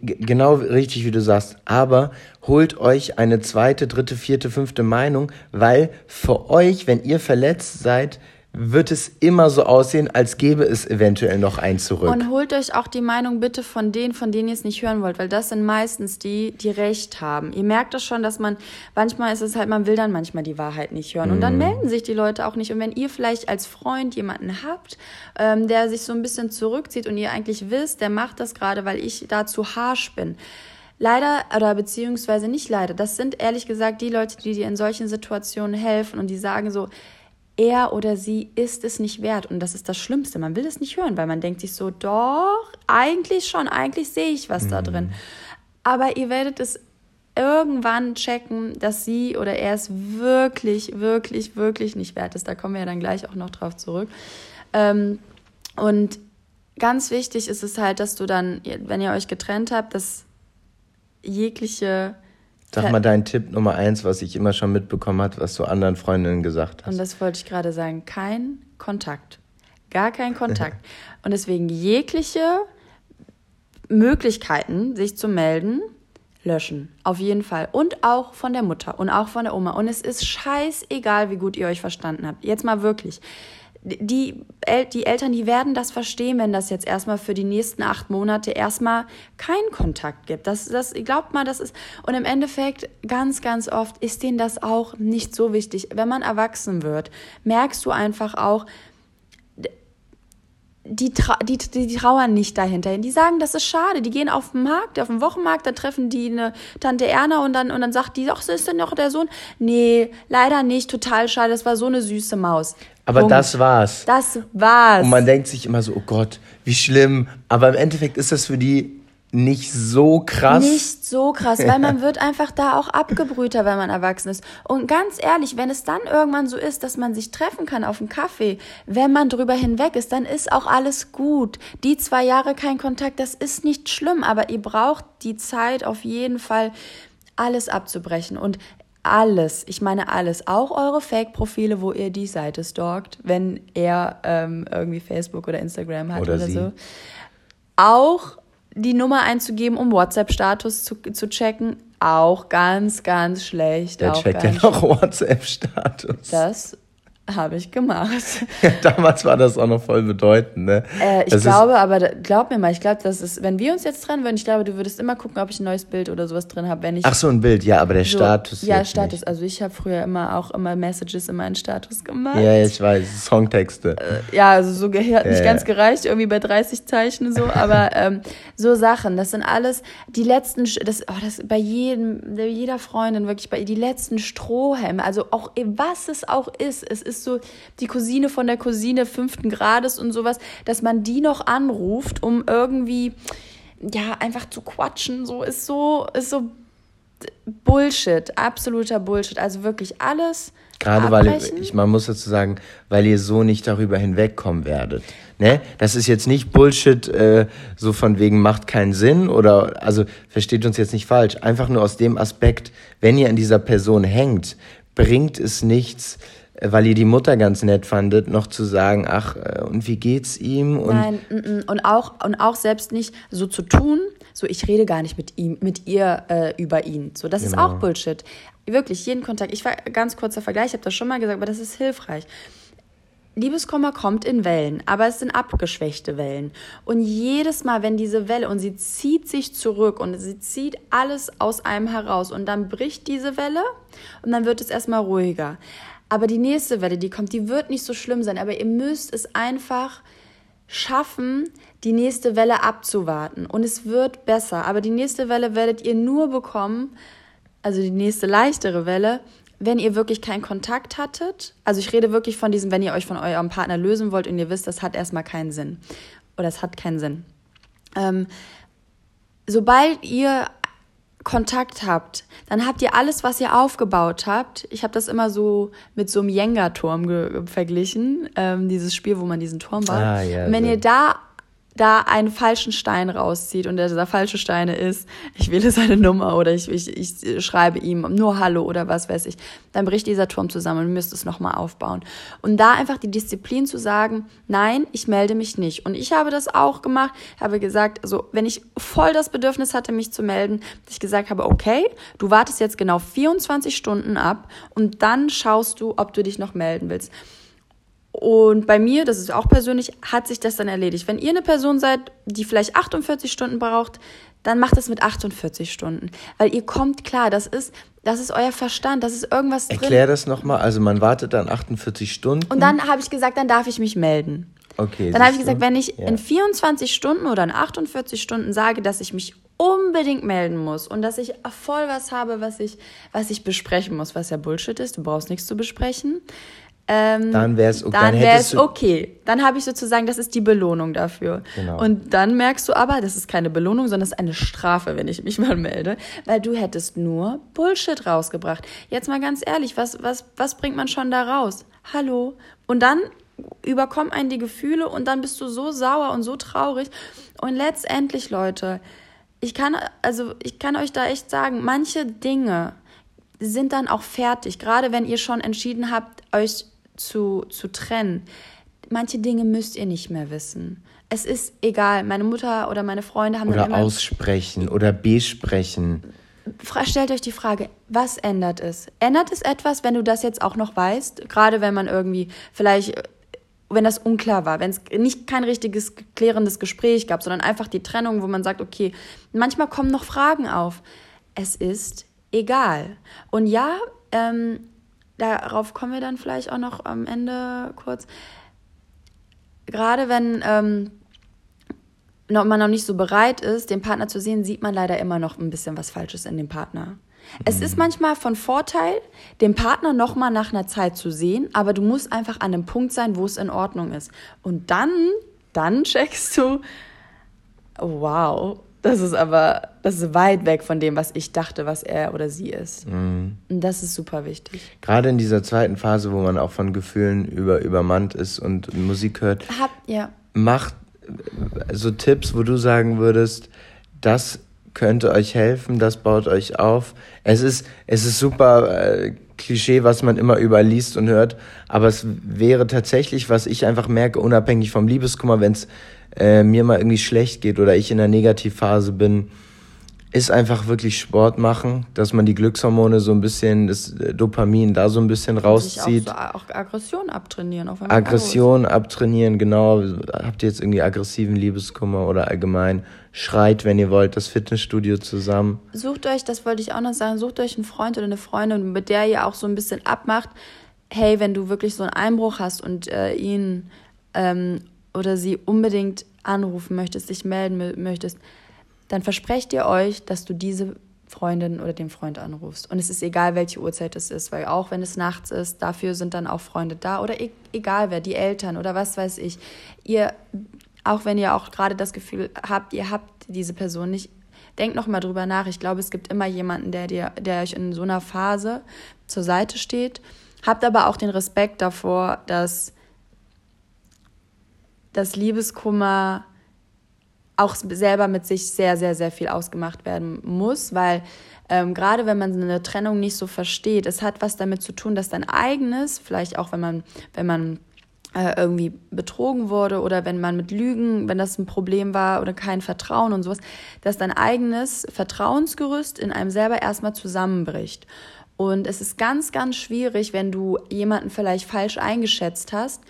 Speaker 2: Genau richtig, wie du sagst. Aber holt euch eine zweite, dritte, vierte, fünfte Meinung, weil für euch, wenn ihr verletzt seid, wird es immer so aussehen, als gäbe es eventuell noch ein zurück.
Speaker 1: Und holt euch auch die Meinung bitte von denen, von denen ihr es nicht hören wollt, weil das sind meistens die, die Recht haben. Ihr merkt das schon, dass man, manchmal ist es halt, man will dann manchmal die Wahrheit nicht hören. Und dann mhm. melden sich die Leute auch nicht. Und wenn ihr vielleicht als Freund jemanden habt, ähm, der sich so ein bisschen zurückzieht und ihr eigentlich wisst, der macht das gerade, weil ich da zu harsch bin, Leider, oder beziehungsweise nicht leider, das sind ehrlich gesagt die Leute, die dir in solchen Situationen helfen und die sagen so, er oder sie ist es nicht wert. Und das ist das Schlimmste. Man will es nicht hören, weil man denkt sich so, doch, eigentlich schon, eigentlich sehe ich was mhm. da drin. Aber ihr werdet es irgendwann checken, dass sie oder er es wirklich, wirklich, wirklich nicht wert ist. Da kommen wir ja dann gleich auch noch drauf zurück. Ähm, und ganz wichtig ist es halt, dass du dann, wenn ihr euch getrennt habt, dass jegliche
Speaker 2: Sag mal deinen Tipp Nummer eins, was ich immer schon mitbekommen habe, was du anderen Freundinnen gesagt hast.
Speaker 1: Und das wollte ich gerade sagen. Kein Kontakt. Gar kein Kontakt. [LAUGHS] Und deswegen jegliche Möglichkeiten, sich zu melden, löschen. Auf jeden Fall. Und auch von der Mutter und auch von der Oma. Und es ist scheißegal, wie gut ihr euch verstanden habt. Jetzt mal wirklich die, die Eltern, die werden das verstehen, wenn das jetzt erstmal für die nächsten acht Monate erstmal keinen Kontakt gibt. Das, das, glaubt mal, das ist, und im Endeffekt, ganz, ganz oft ist denen das auch nicht so wichtig. Wenn man erwachsen wird, merkst du einfach auch, die, die, die, die trauern nicht dahinter. Die sagen, das ist schade. Die gehen auf den Markt, auf den Wochenmarkt, dann treffen die eine Tante Erna und dann, und dann sagt die, ach, ist denn noch der Sohn? Nee, leider nicht, total schade, das war so eine süße Maus.
Speaker 2: Aber Punkt. das war's.
Speaker 1: Das war's.
Speaker 2: Und man denkt sich immer so, oh Gott, wie schlimm. Aber im Endeffekt ist das für die nicht so krass.
Speaker 1: Nicht so krass, weil man wird einfach da auch abgebrühter, wenn man erwachsen ist. Und ganz ehrlich, wenn es dann irgendwann so ist, dass man sich treffen kann auf einen Kaffee, wenn man drüber hinweg ist, dann ist auch alles gut. Die zwei Jahre kein Kontakt, das ist nicht schlimm, aber ihr braucht die Zeit auf jeden Fall, alles abzubrechen. Und alles, ich meine alles, auch eure Fake-Profile, wo ihr die Seite stalkt, wenn er ähm, irgendwie Facebook oder Instagram hat oder, oder so. Auch die Nummer einzugeben, um WhatsApp-Status zu, zu checken, auch ganz, ganz schlecht.
Speaker 2: Der checkt ja noch WhatsApp-Status.
Speaker 1: Das Habe ich gemacht. [LAUGHS]
Speaker 2: Damals war das auch noch voll bedeutend, ne?
Speaker 1: Äh, ich
Speaker 2: Das
Speaker 1: glaube, aber glaub mir mal, ich glaube, das ist, wenn wir uns jetzt trennen würden, ich glaube, du würdest immer gucken, ob ich ein neues Bild oder sowas drin habe, wenn ich.
Speaker 2: Ach so, ein Bild, ja, aber der
Speaker 1: so-
Speaker 2: Status.
Speaker 1: Ja, Status.
Speaker 2: Nicht.
Speaker 1: Also ich habe früher immer auch immer Messages in meinen Status gemacht.
Speaker 2: Ja, ich weiß, Songtexte.
Speaker 1: Ja, also so hat nicht
Speaker 2: Ja,
Speaker 1: ganz
Speaker 2: ja.
Speaker 1: gereicht, irgendwie bei 30 Zeichen so, [LAUGHS] aber ähm, so Sachen, das sind alles die letzten, das, oh, das bei jedem, jeder Freundin wirklich, bei die letzten Strohhelme, also auch was es auch ist, es ist so die Cousine von der Cousine fünften Grades und sowas, dass man die noch anruft, um irgendwie, ja, einfach zu quatschen, so ist so, ist so Bullshit, absoluter Bullshit, also wirklich alles
Speaker 2: Gerade weil
Speaker 1: abbrechen.
Speaker 2: ich, man muss dazu sagen, weil ihr so nicht darüber hinwegkommen werdet. Ne? Das ist jetzt nicht Bullshit, äh, so von wegen macht keinen Sinn oder also versteht uns jetzt nicht falsch. Einfach nur aus dem Aspekt, wenn ihr an dieser Person hängt, bringt es nichts, weil ihr die Mutter ganz nett fandet, noch zu sagen, ach, äh, und wie geht's ihm? Und
Speaker 1: Nein, mm, mm. und auch und auch selbst nicht so zu tun, so ich rede gar nicht mit ihm, mit ihr äh, über ihn. So, das ist
Speaker 2: Genau.
Speaker 1: auch Bullshit. Wirklich jeden Kontakt. Ich war ganz kurzer Vergleich, ich habe das schon mal gesagt, aber das ist hilfreich. Liebeskummer kommt in Wellen, aber es sind abgeschwächte Wellen. Und jedes Mal, wenn diese Welle, und sie zieht sich zurück und sie zieht alles aus einem heraus und dann bricht diese Welle und dann wird es erstmal ruhiger. Aber die nächste Welle, die kommt, die wird nicht so schlimm sein, aber ihr müsst es einfach schaffen, die nächste Welle abzuwarten. Und es wird besser. Aber die nächste Welle werdet ihr nur bekommen, also die nächste leichtere Welle, wenn ihr wirklich keinen Kontakt hattet. Also ich rede wirklich von diesem, wenn ihr euch von eurem Partner lösen wollt und ihr wisst, das hat erstmal keinen Sinn. Oder es hat keinen Sinn. Ähm, sobald ihr Kontakt habt, dann habt ihr alles, was ihr aufgebaut habt. Ich habe das immer so mit so einem Jenga-Turm verglichen, ähm, dieses Spiel, wo man diesen Turm baut.
Speaker 2: Ah, ja,
Speaker 1: wenn
Speaker 2: so.
Speaker 1: ihr da da einen falschen Stein rauszieht und der, dieser falsche Steine ist, ich wähle seine Nummer oder ich, ich, ich schreibe ihm nur Hallo oder was weiß ich, dann bricht dieser Turm zusammen und müsst es nochmal aufbauen. Und da einfach die Disziplin zu sagen, nein, ich melde mich nicht. Und ich habe das auch gemacht, habe gesagt, also wenn ich voll das Bedürfnis hatte, mich zu melden, dass ich gesagt habe, okay, du wartest jetzt genau 24 Stunden ab und dann schaust du, ob du dich noch melden willst. Und bei mir, das ist auch persönlich, hat sich das dann erledigt. Wenn ihr eine Person seid, die vielleicht 48 Stunden braucht, dann macht es mit 48 Stunden. Weil ihr kommt klar, das ist, das ist euer Verstand, das ist irgendwas drin.
Speaker 2: erklär das nochmal. Also man wartet dann 48 Stunden.
Speaker 1: Und dann habe ich gesagt, dann darf ich mich melden.
Speaker 2: okay,
Speaker 1: Dann habe ich gesagt, wenn ich
Speaker 2: Ja.
Speaker 1: in 24 Stunden oder in 48 Stunden sage, dass ich mich unbedingt melden muss und dass ich voll was habe, was ich, was ich besprechen muss, was ja Bullshit ist, du brauchst nichts zu besprechen. Ähm,
Speaker 2: Dann wär's okay.
Speaker 1: Dann wäre es
Speaker 2: du-
Speaker 1: okay. Dann habe ich sozusagen, das ist die Belohnung dafür.
Speaker 2: Genau.
Speaker 1: Und dann merkst du aber, das ist keine Belohnung, sondern es ist eine Strafe, wenn ich mich [LAUGHS] mal melde, weil du hättest nur Bullshit rausgebracht. Jetzt mal ganz ehrlich, was, was, was bringt man schon da raus? Hallo? Und dann überkommen einen die Gefühle und dann bist du so sauer und so traurig. Und letztendlich, Leute, ich kann, also ich kann euch da echt sagen, manche Dinge sind dann auch fertig, gerade wenn ihr schon entschieden habt, euch zu, zu trennen. Manche Dinge müsst ihr nicht mehr wissen. Es ist egal. Meine Mutter oder meine Freunde haben
Speaker 2: Oder
Speaker 1: dann immer
Speaker 2: aussprechen oder besprechen.
Speaker 1: Stellt euch die Frage, was ändert es? Ändert es etwas, wenn du das jetzt auch noch weißt? Gerade wenn man irgendwie vielleicht, wenn das unklar war, wenn es nicht kein richtiges klärendes Gespräch gab, sondern einfach die Trennung, wo man sagt, okay, manchmal kommen noch Fragen auf. Es ist egal. Und ja, ähm, darauf kommen wir dann vielleicht auch noch am Ende kurz. Gerade wenn ähm, noch, man noch nicht so bereit ist, den Partner zu sehen, sieht man leider immer noch ein bisschen was Falsches in dem Partner. Es ist manchmal von Vorteil, den Partner noch mal nach einer Zeit zu sehen, aber du musst einfach an einem Punkt sein, wo es in Ordnung ist. Und dann, dann checkst du, wow, das ist aber, das ist weit weg von dem, was ich dachte, was er oder sie ist. Und das ist super wichtig.
Speaker 2: Gerade in dieser zweiten Phase, wo man auch von Gefühlen über, übermannt ist und Musik hört,
Speaker 1: Hab, ja.
Speaker 2: macht so Tipps, wo du sagen würdest, das könnte euch helfen, das baut euch auf. Es ist, es ist super äh, Klischee, was man immer überliest und hört, aber es wäre tatsächlich, was ich einfach merke, unabhängig vom Liebeskummer, wenn es äh, mir mal irgendwie schlecht geht oder ich in der Negativphase bin, ist einfach wirklich Sport machen, dass man die Glückshormone so ein bisschen, das Dopamin da so ein bisschen rauszieht.
Speaker 1: Auch, so, auch Aggression abtrainieren. Auch
Speaker 2: Aggression abtrainieren, genau. Habt ihr jetzt irgendwie aggressiven Liebeskummer oder allgemein schreit, wenn ihr wollt, das Fitnessstudio zusammen.
Speaker 1: Sucht euch, das wollte ich auch noch sagen, sucht euch einen Freund oder eine Freundin, mit der ihr auch so ein bisschen abmacht, hey, wenn du wirklich so einen Einbruch hast und äh, ihn ähm, oder sie unbedingt anrufen möchtest, dich melden möchtest, dann versprecht ihr euch, dass du diese Freundin oder den Freund anrufst. Und es ist egal, welche Uhrzeit es ist, weil auch wenn es nachts ist, dafür sind dann auch Freunde da oder e egal wer, die Eltern oder was weiß ich. Ihr, auch wenn ihr auch gerade das Gefühl habt, ihr habt diese Person nicht, denkt noch mal drüber nach. Ich glaube, es gibt immer jemanden, der dir, der euch in so einer Phase zur Seite steht. Habt aber auch den Respekt davor, dass das Liebeskummer auch selber mit sich sehr, sehr, sehr viel ausgemacht werden muss, weil ähm, gerade wenn man eine Trennung nicht so versteht, es hat was damit zu tun, dass dein eigenes, vielleicht auch wenn man, wenn man äh, irgendwie betrogen wurde oder wenn man mit Lügen, wenn das ein Problem war oder kein Vertrauen und sowas, dass dein eigenes Vertrauensgerüst in einem selber erstmal zusammenbricht. Und es ist ganz, ganz schwierig, wenn du jemanden vielleicht falsch eingeschätzt hast,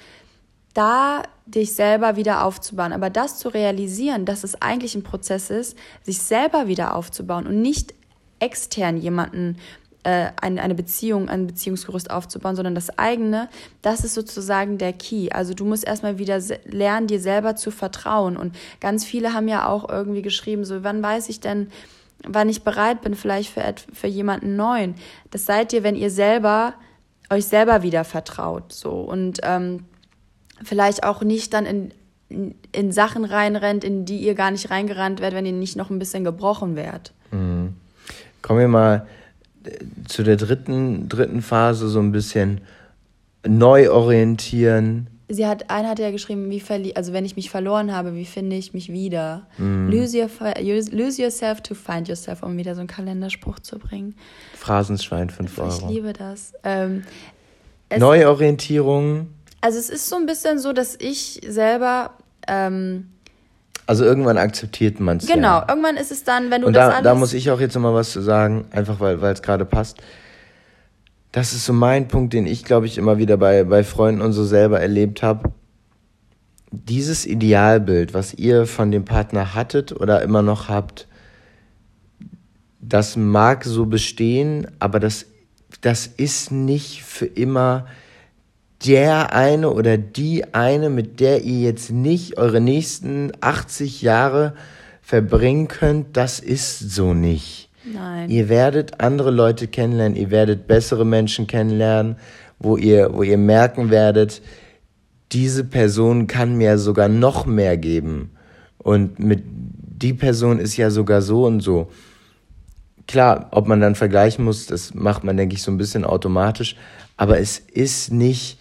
Speaker 1: da dich selber wieder aufzubauen. Aber das zu realisieren, dass es eigentlich ein Prozess ist, sich selber wieder aufzubauen und nicht extern jemanden äh, eine, eine Beziehung, ein Beziehungsgerüst aufzubauen, sondern das eigene, das ist sozusagen der Key. Also du musst erstmal wieder lernen, dir selber zu vertrauen. Und ganz viele haben ja auch irgendwie geschrieben, so wann weiß ich denn, wann ich bereit bin, vielleicht für, für jemanden neuen. Das seid ihr, wenn ihr selber euch selber wieder vertraut. So. Und ähm, vielleicht auch nicht dann in, in, in, Sachen reinrennt, in die ihr gar nicht reingerannt werdet, wenn ihr nicht noch ein bisschen gebrochen werdet.
Speaker 2: Mhm. Kommen wir mal äh, zu der dritten, dritten Phase, so ein bisschen neu orientieren.
Speaker 1: Sie hat, einer hat ja geschrieben, wie verli also wenn ich mich verloren habe, wie finde ich mich wieder? Mm. Lose, your, lose yourself to find yourself, um wieder so einen Kalenderspruch zu bringen.
Speaker 2: Phrasenschwein 5 Euro.
Speaker 1: Ich liebe das. Ähm,
Speaker 2: Neuorientierung
Speaker 1: also es ist so ein bisschen so, dass ich selber. Ähm,
Speaker 2: also irgendwann akzeptiert man es.
Speaker 1: Genau, ja. irgendwann ist es dann, wenn du
Speaker 2: Und
Speaker 1: das
Speaker 2: da. Da muss ich auch jetzt nochmal was zu sagen, einfach weil es gerade passt. Das ist so mein Punkt, den ich, glaube ich, immer wieder bei, bei Freunden und so selber erlebt habe. Dieses Idealbild, was ihr von dem Partner hattet oder immer noch habt, das mag so bestehen, aber das, das ist nicht für immer der eine oder die eine, mit der ihr jetzt nicht eure nächsten 80 Jahre verbringen könnt, das ist so nicht.
Speaker 1: Nein.
Speaker 2: Ihr werdet andere Leute kennenlernen, ihr werdet bessere Menschen kennenlernen, wo ihr, wo ihr merken werdet, diese Person kann mir sogar noch mehr geben. Und mit die Person ist ja sogar so und so. Klar, ob man dann vergleichen muss, das macht man, denke ich, so ein bisschen automatisch. Aber es ist nicht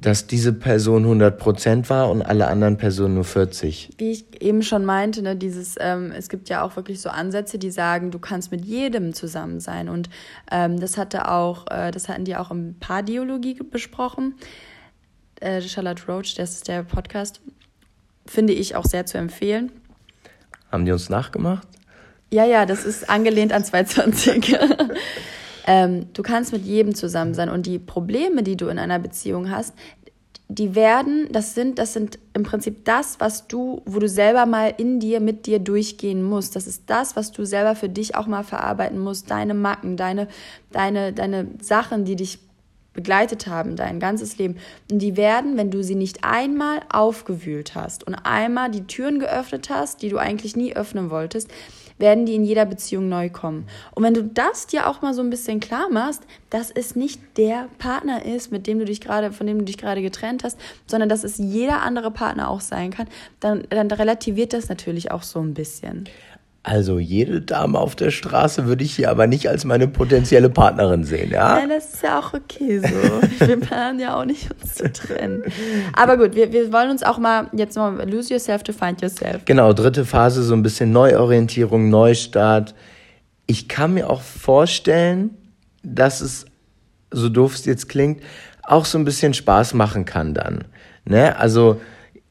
Speaker 2: dass diese Person 100% war und alle anderen Personen nur 40.
Speaker 1: Wie ich eben schon meinte, ne, dieses, ähm, es gibt ja auch wirklich so Ansätze, die sagen, du kannst mit jedem zusammen sein. Und ähm, das hatte auch, äh, das hatten die auch im Paardiologie besprochen. Äh, Charlotte Roach, das ist der Podcast, finde ich auch sehr zu empfehlen.
Speaker 2: Haben die uns nachgemacht?
Speaker 1: Ja, ja, das ist angelehnt an 220. [LAUGHS] Ähm, du kannst mit jedem zusammen sein und die Probleme, die du in einer Beziehung hast, die werden, das sind, das sind im Prinzip das, was du, wo du selber mal in dir, mit dir durchgehen musst. Das ist das, was du selber für dich auch mal verarbeiten musst. Deine Macken, deine, deine, deine Sachen, die dich begleitet haben, dein ganzes Leben. Und die werden, wenn du sie nicht einmal aufgewühlt hast und einmal die Türen geöffnet hast, die du eigentlich nie öffnen wolltest, werden die in jeder Beziehung neu kommen. Und wenn du das dir auch mal so ein bisschen klar machst, dass es nicht der Partner ist, mit dem du dich gerade, von dem du dich gerade getrennt hast, sondern dass es jeder andere Partner auch sein kann, dann, dann relativiert das natürlich auch so ein bisschen.
Speaker 2: Also jede Dame auf der Straße würde ich hier aber nicht als meine potenzielle Partnerin sehen, ja?
Speaker 1: Nein, das ist ja auch okay so. [LAUGHS] wir planen ja auch nicht, uns zu trennen. Aber gut, wir, wir wollen uns auch mal jetzt mal lose yourself to find yourself.
Speaker 2: Genau, dritte Phase, so ein bisschen Neuorientierung, Neustart. Ich kann mir auch vorstellen, dass es, so doof es jetzt klingt, auch so ein bisschen Spaß machen kann dann. Ne? Also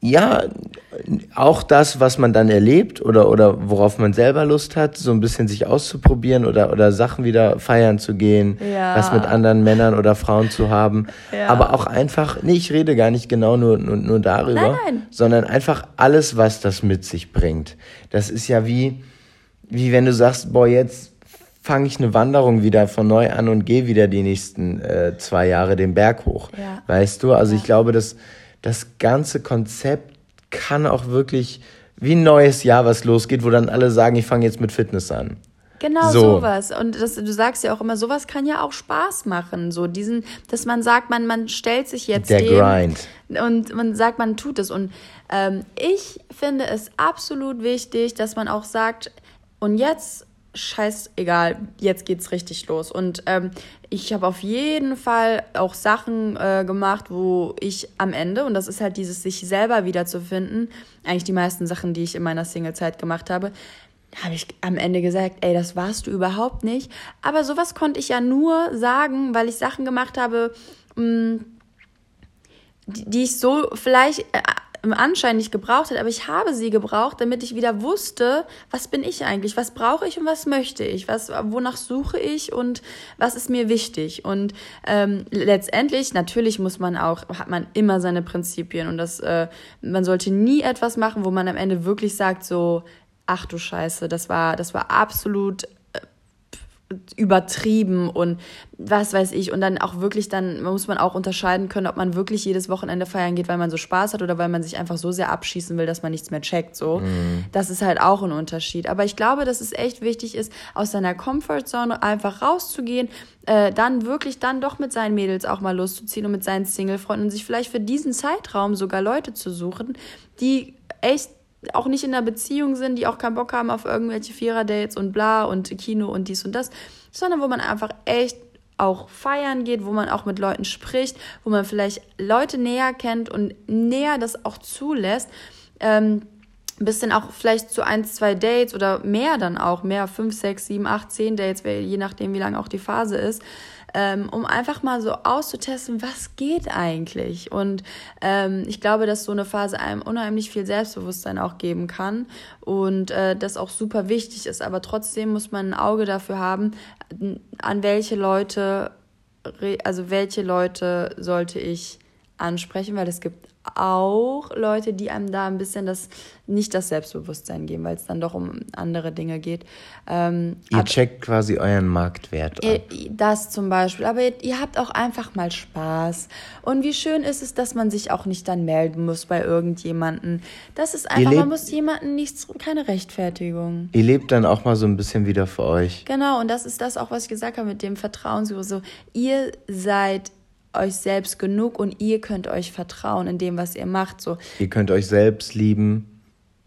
Speaker 2: ja, auch das, was man dann erlebt oder, oder worauf man selber Lust hat, so ein bisschen sich auszuprobieren oder, oder Sachen wieder feiern zu gehen,
Speaker 1: Ja.
Speaker 2: was mit anderen Männern oder Frauen zu haben.
Speaker 1: Ja.
Speaker 2: Aber auch einfach, nee, ich rede gar nicht genau nur, nur, nur darüber,
Speaker 1: Nein, nein.
Speaker 2: sondern einfach alles, was das mit sich bringt. Das ist ja wie, wie wenn du sagst, boah, jetzt fange ich eine Wanderung wieder von neu an und gehe wieder die nächsten äh, zwei Jahre den Berg hoch.
Speaker 1: Ja.
Speaker 2: Weißt du? Also ich glaube, dass das ganze Konzept kann auch wirklich wie ein neues Jahr, was losgeht, wo dann alle sagen, ich fange jetzt mit Fitness an.
Speaker 1: Genau
Speaker 2: So.
Speaker 1: sowas. Und das, du sagst ja auch immer, sowas kann ja auch Spaß machen. So diesen, dass man sagt, man, man stellt sich jetzt
Speaker 2: Der
Speaker 1: dem
Speaker 2: Grind.
Speaker 1: und man sagt, man tut es. Und ähm, ich finde es absolut wichtig, dass man auch sagt, und jetzt scheiß egal, jetzt geht's richtig los. Und ähm, ich habe auf jeden Fall auch Sachen äh, gemacht, wo ich am Ende, und das ist halt dieses sich selber wiederzufinden, eigentlich die meisten Sachen, die ich in meiner Single-Zeit gemacht habe, habe ich am Ende gesagt, ey, das warst du überhaupt nicht. Aber sowas konnte ich ja nur sagen, weil ich Sachen gemacht habe, mh, die, die ich so vielleicht äh, im Anschein nicht gebraucht hätte, aber ich habe sie gebraucht, damit ich wieder wusste, was bin ich eigentlich, was brauche ich und was möchte ich, was, wonach suche ich und was ist mir wichtig. Und ähm, letztendlich, natürlich muss man auch, hat man immer seine Prinzipien und das, äh, man sollte nie etwas machen, wo man am Ende wirklich sagt, so, ach du Scheiße, das war, das war absolut übertrieben und was weiß ich. Und dann auch wirklich dann muss man auch unterscheiden können, ob man wirklich jedes Wochenende feiern geht, weil man so Spaß hat oder weil man sich einfach so sehr abschießen will, dass man nichts mehr checkt, so. Das ist halt auch ein Unterschied, aber ich glaube, dass es echt wichtig ist, aus seiner Comfortzone einfach rauszugehen, äh, dann wirklich dann doch mit seinen Mädels auch mal loszuziehen und mit seinen Singlefreunden und sich vielleicht für diesen Zeitraum sogar Leute zu suchen, die echt auch nicht in einer Beziehung sind, die auch keinen Bock haben auf irgendwelche Vierer-Dates und bla und Kino und dies und das, sondern wo man einfach echt auch feiern geht, wo man auch mit Leuten spricht, wo man vielleicht Leute näher kennt und näher das auch zulässt. Ähm, ein bisschen auch vielleicht zu ein, zwei Dates oder mehr dann auch, mehr, fünf, sechs, sieben, acht, zehn Dates, je nachdem, wie lang auch die Phase ist, ähm, um einfach mal so auszutesten, was geht eigentlich. Und ähm, ich glaube, dass so eine Phase einem unheimlich viel Selbstbewusstsein auch geben kann und äh, das auch super wichtig ist. Aber trotzdem muss man ein Auge dafür haben, an welche Leute, also welche Leute sollte ich ansprechen, weil es gibt auch Leute, die einem da ein bisschen das nicht das Selbstbewusstsein geben, weil es dann doch um andere Dinge geht. Ähm,
Speaker 2: Ihr
Speaker 1: ab-
Speaker 2: checkt quasi euren Marktwert ab.
Speaker 1: Das zum Beispiel. Aber ihr, ihr habt auch einfach mal Spaß. Und wie schön ist es, dass man sich auch nicht dann melden muss bei irgendjemanden. Das ist einfach,
Speaker 2: lebt-
Speaker 1: man muss jemanden nichts, keine Rechtfertigung.
Speaker 2: Ihr lebt dann auch mal so ein bisschen wieder für euch.
Speaker 1: Genau, und das ist das auch, was ich gesagt habe mit dem Vertrauen. So, ihr seid euch selbst genug und ihr könnt euch vertrauen in dem, was ihr macht. So,
Speaker 2: Ihr könnt euch selbst lieben,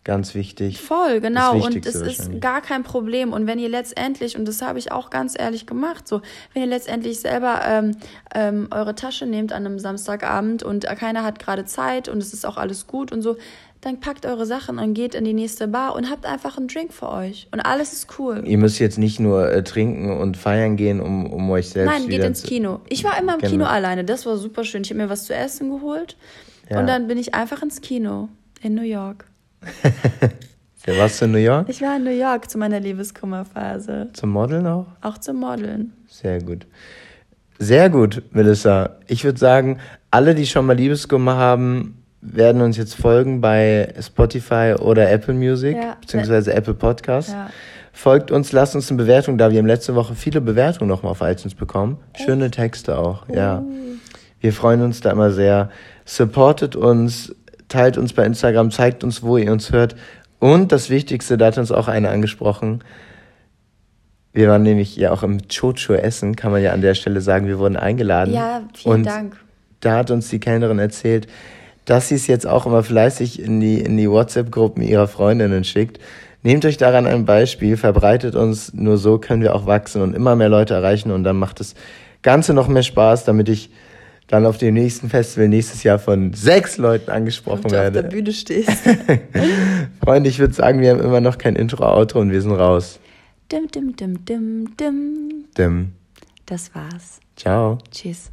Speaker 2: ganz wichtig.
Speaker 1: Voll, genau. Und es ist gar kein Problem. Und wenn ihr letztendlich, und das habe ich auch ganz ehrlich gemacht, so, wenn ihr letztendlich selber ähm, ähm, eure Tasche nehmt an einem Samstagabend und keiner hat gerade Zeit und es ist auch alles gut und so, dann packt eure Sachen und geht in die nächste Bar und habt einfach einen Drink für euch. Und alles ist cool.
Speaker 2: Ihr müsst jetzt nicht nur äh, trinken und feiern gehen, um, um euch selbst
Speaker 1: Nein, geht ins Kino. Ich war immer im
Speaker 2: Genau.
Speaker 1: Kino alleine. Das war super schön. Ich habe mir was zu essen geholt
Speaker 2: Ja.
Speaker 1: und dann bin ich einfach ins Kino in New York. [LAUGHS]
Speaker 2: Ja, warst du in New York?
Speaker 1: Ich war in New York zu meiner Liebeskummerphase.
Speaker 2: Zum Modeln auch?
Speaker 1: Auch zum Modeln.
Speaker 2: Sehr gut. Sehr gut, Melissa. Ich würde sagen, alle, die schon mal Liebeskummer haben, werden uns jetzt folgen bei Spotify oder Apple Music,
Speaker 1: Ja.
Speaker 2: beziehungsweise Apple Podcast.
Speaker 1: Ja.
Speaker 2: Folgt uns, lasst uns eine Bewertung da. Wir haben letzte Woche viele Bewertungen nochmal auf iTunes bekommen. Schöne Texte auch, ja. Wir freuen uns da immer sehr. Supportet uns, teilt uns bei Instagram, zeigt uns, wo ihr uns hört. Und das Wichtigste, da hat uns auch eine angesprochen. Wir waren nämlich ja auch im Chocho essen, kann man ja an der Stelle sagen. Wir wurden eingeladen.
Speaker 1: Ja, vielen
Speaker 2: Und
Speaker 1: Dank.
Speaker 2: Da hat uns die Kellnerin erzählt, dass sie es jetzt auch immer fleißig in die, in die WhatsApp-Gruppen ihrer Freundinnen schickt. Nehmt euch daran ein Beispiel, verbreitet uns, nur so können wir auch wachsen und immer mehr Leute erreichen und dann macht das Ganze noch mehr Spaß, damit ich dann auf dem nächsten Festival nächstes Jahr von sechs Leuten angesprochen
Speaker 1: Und du auf der
Speaker 2: werde.
Speaker 1: Bühne stehst. [LAUGHS]
Speaker 2: Freunde, ich würde sagen, wir haben immer noch kein Intro-Outro und wir sind raus.
Speaker 1: dim, dim, dim, dim, dim.
Speaker 2: Dim.
Speaker 1: Das war's.
Speaker 2: Ciao.
Speaker 1: Tschüss.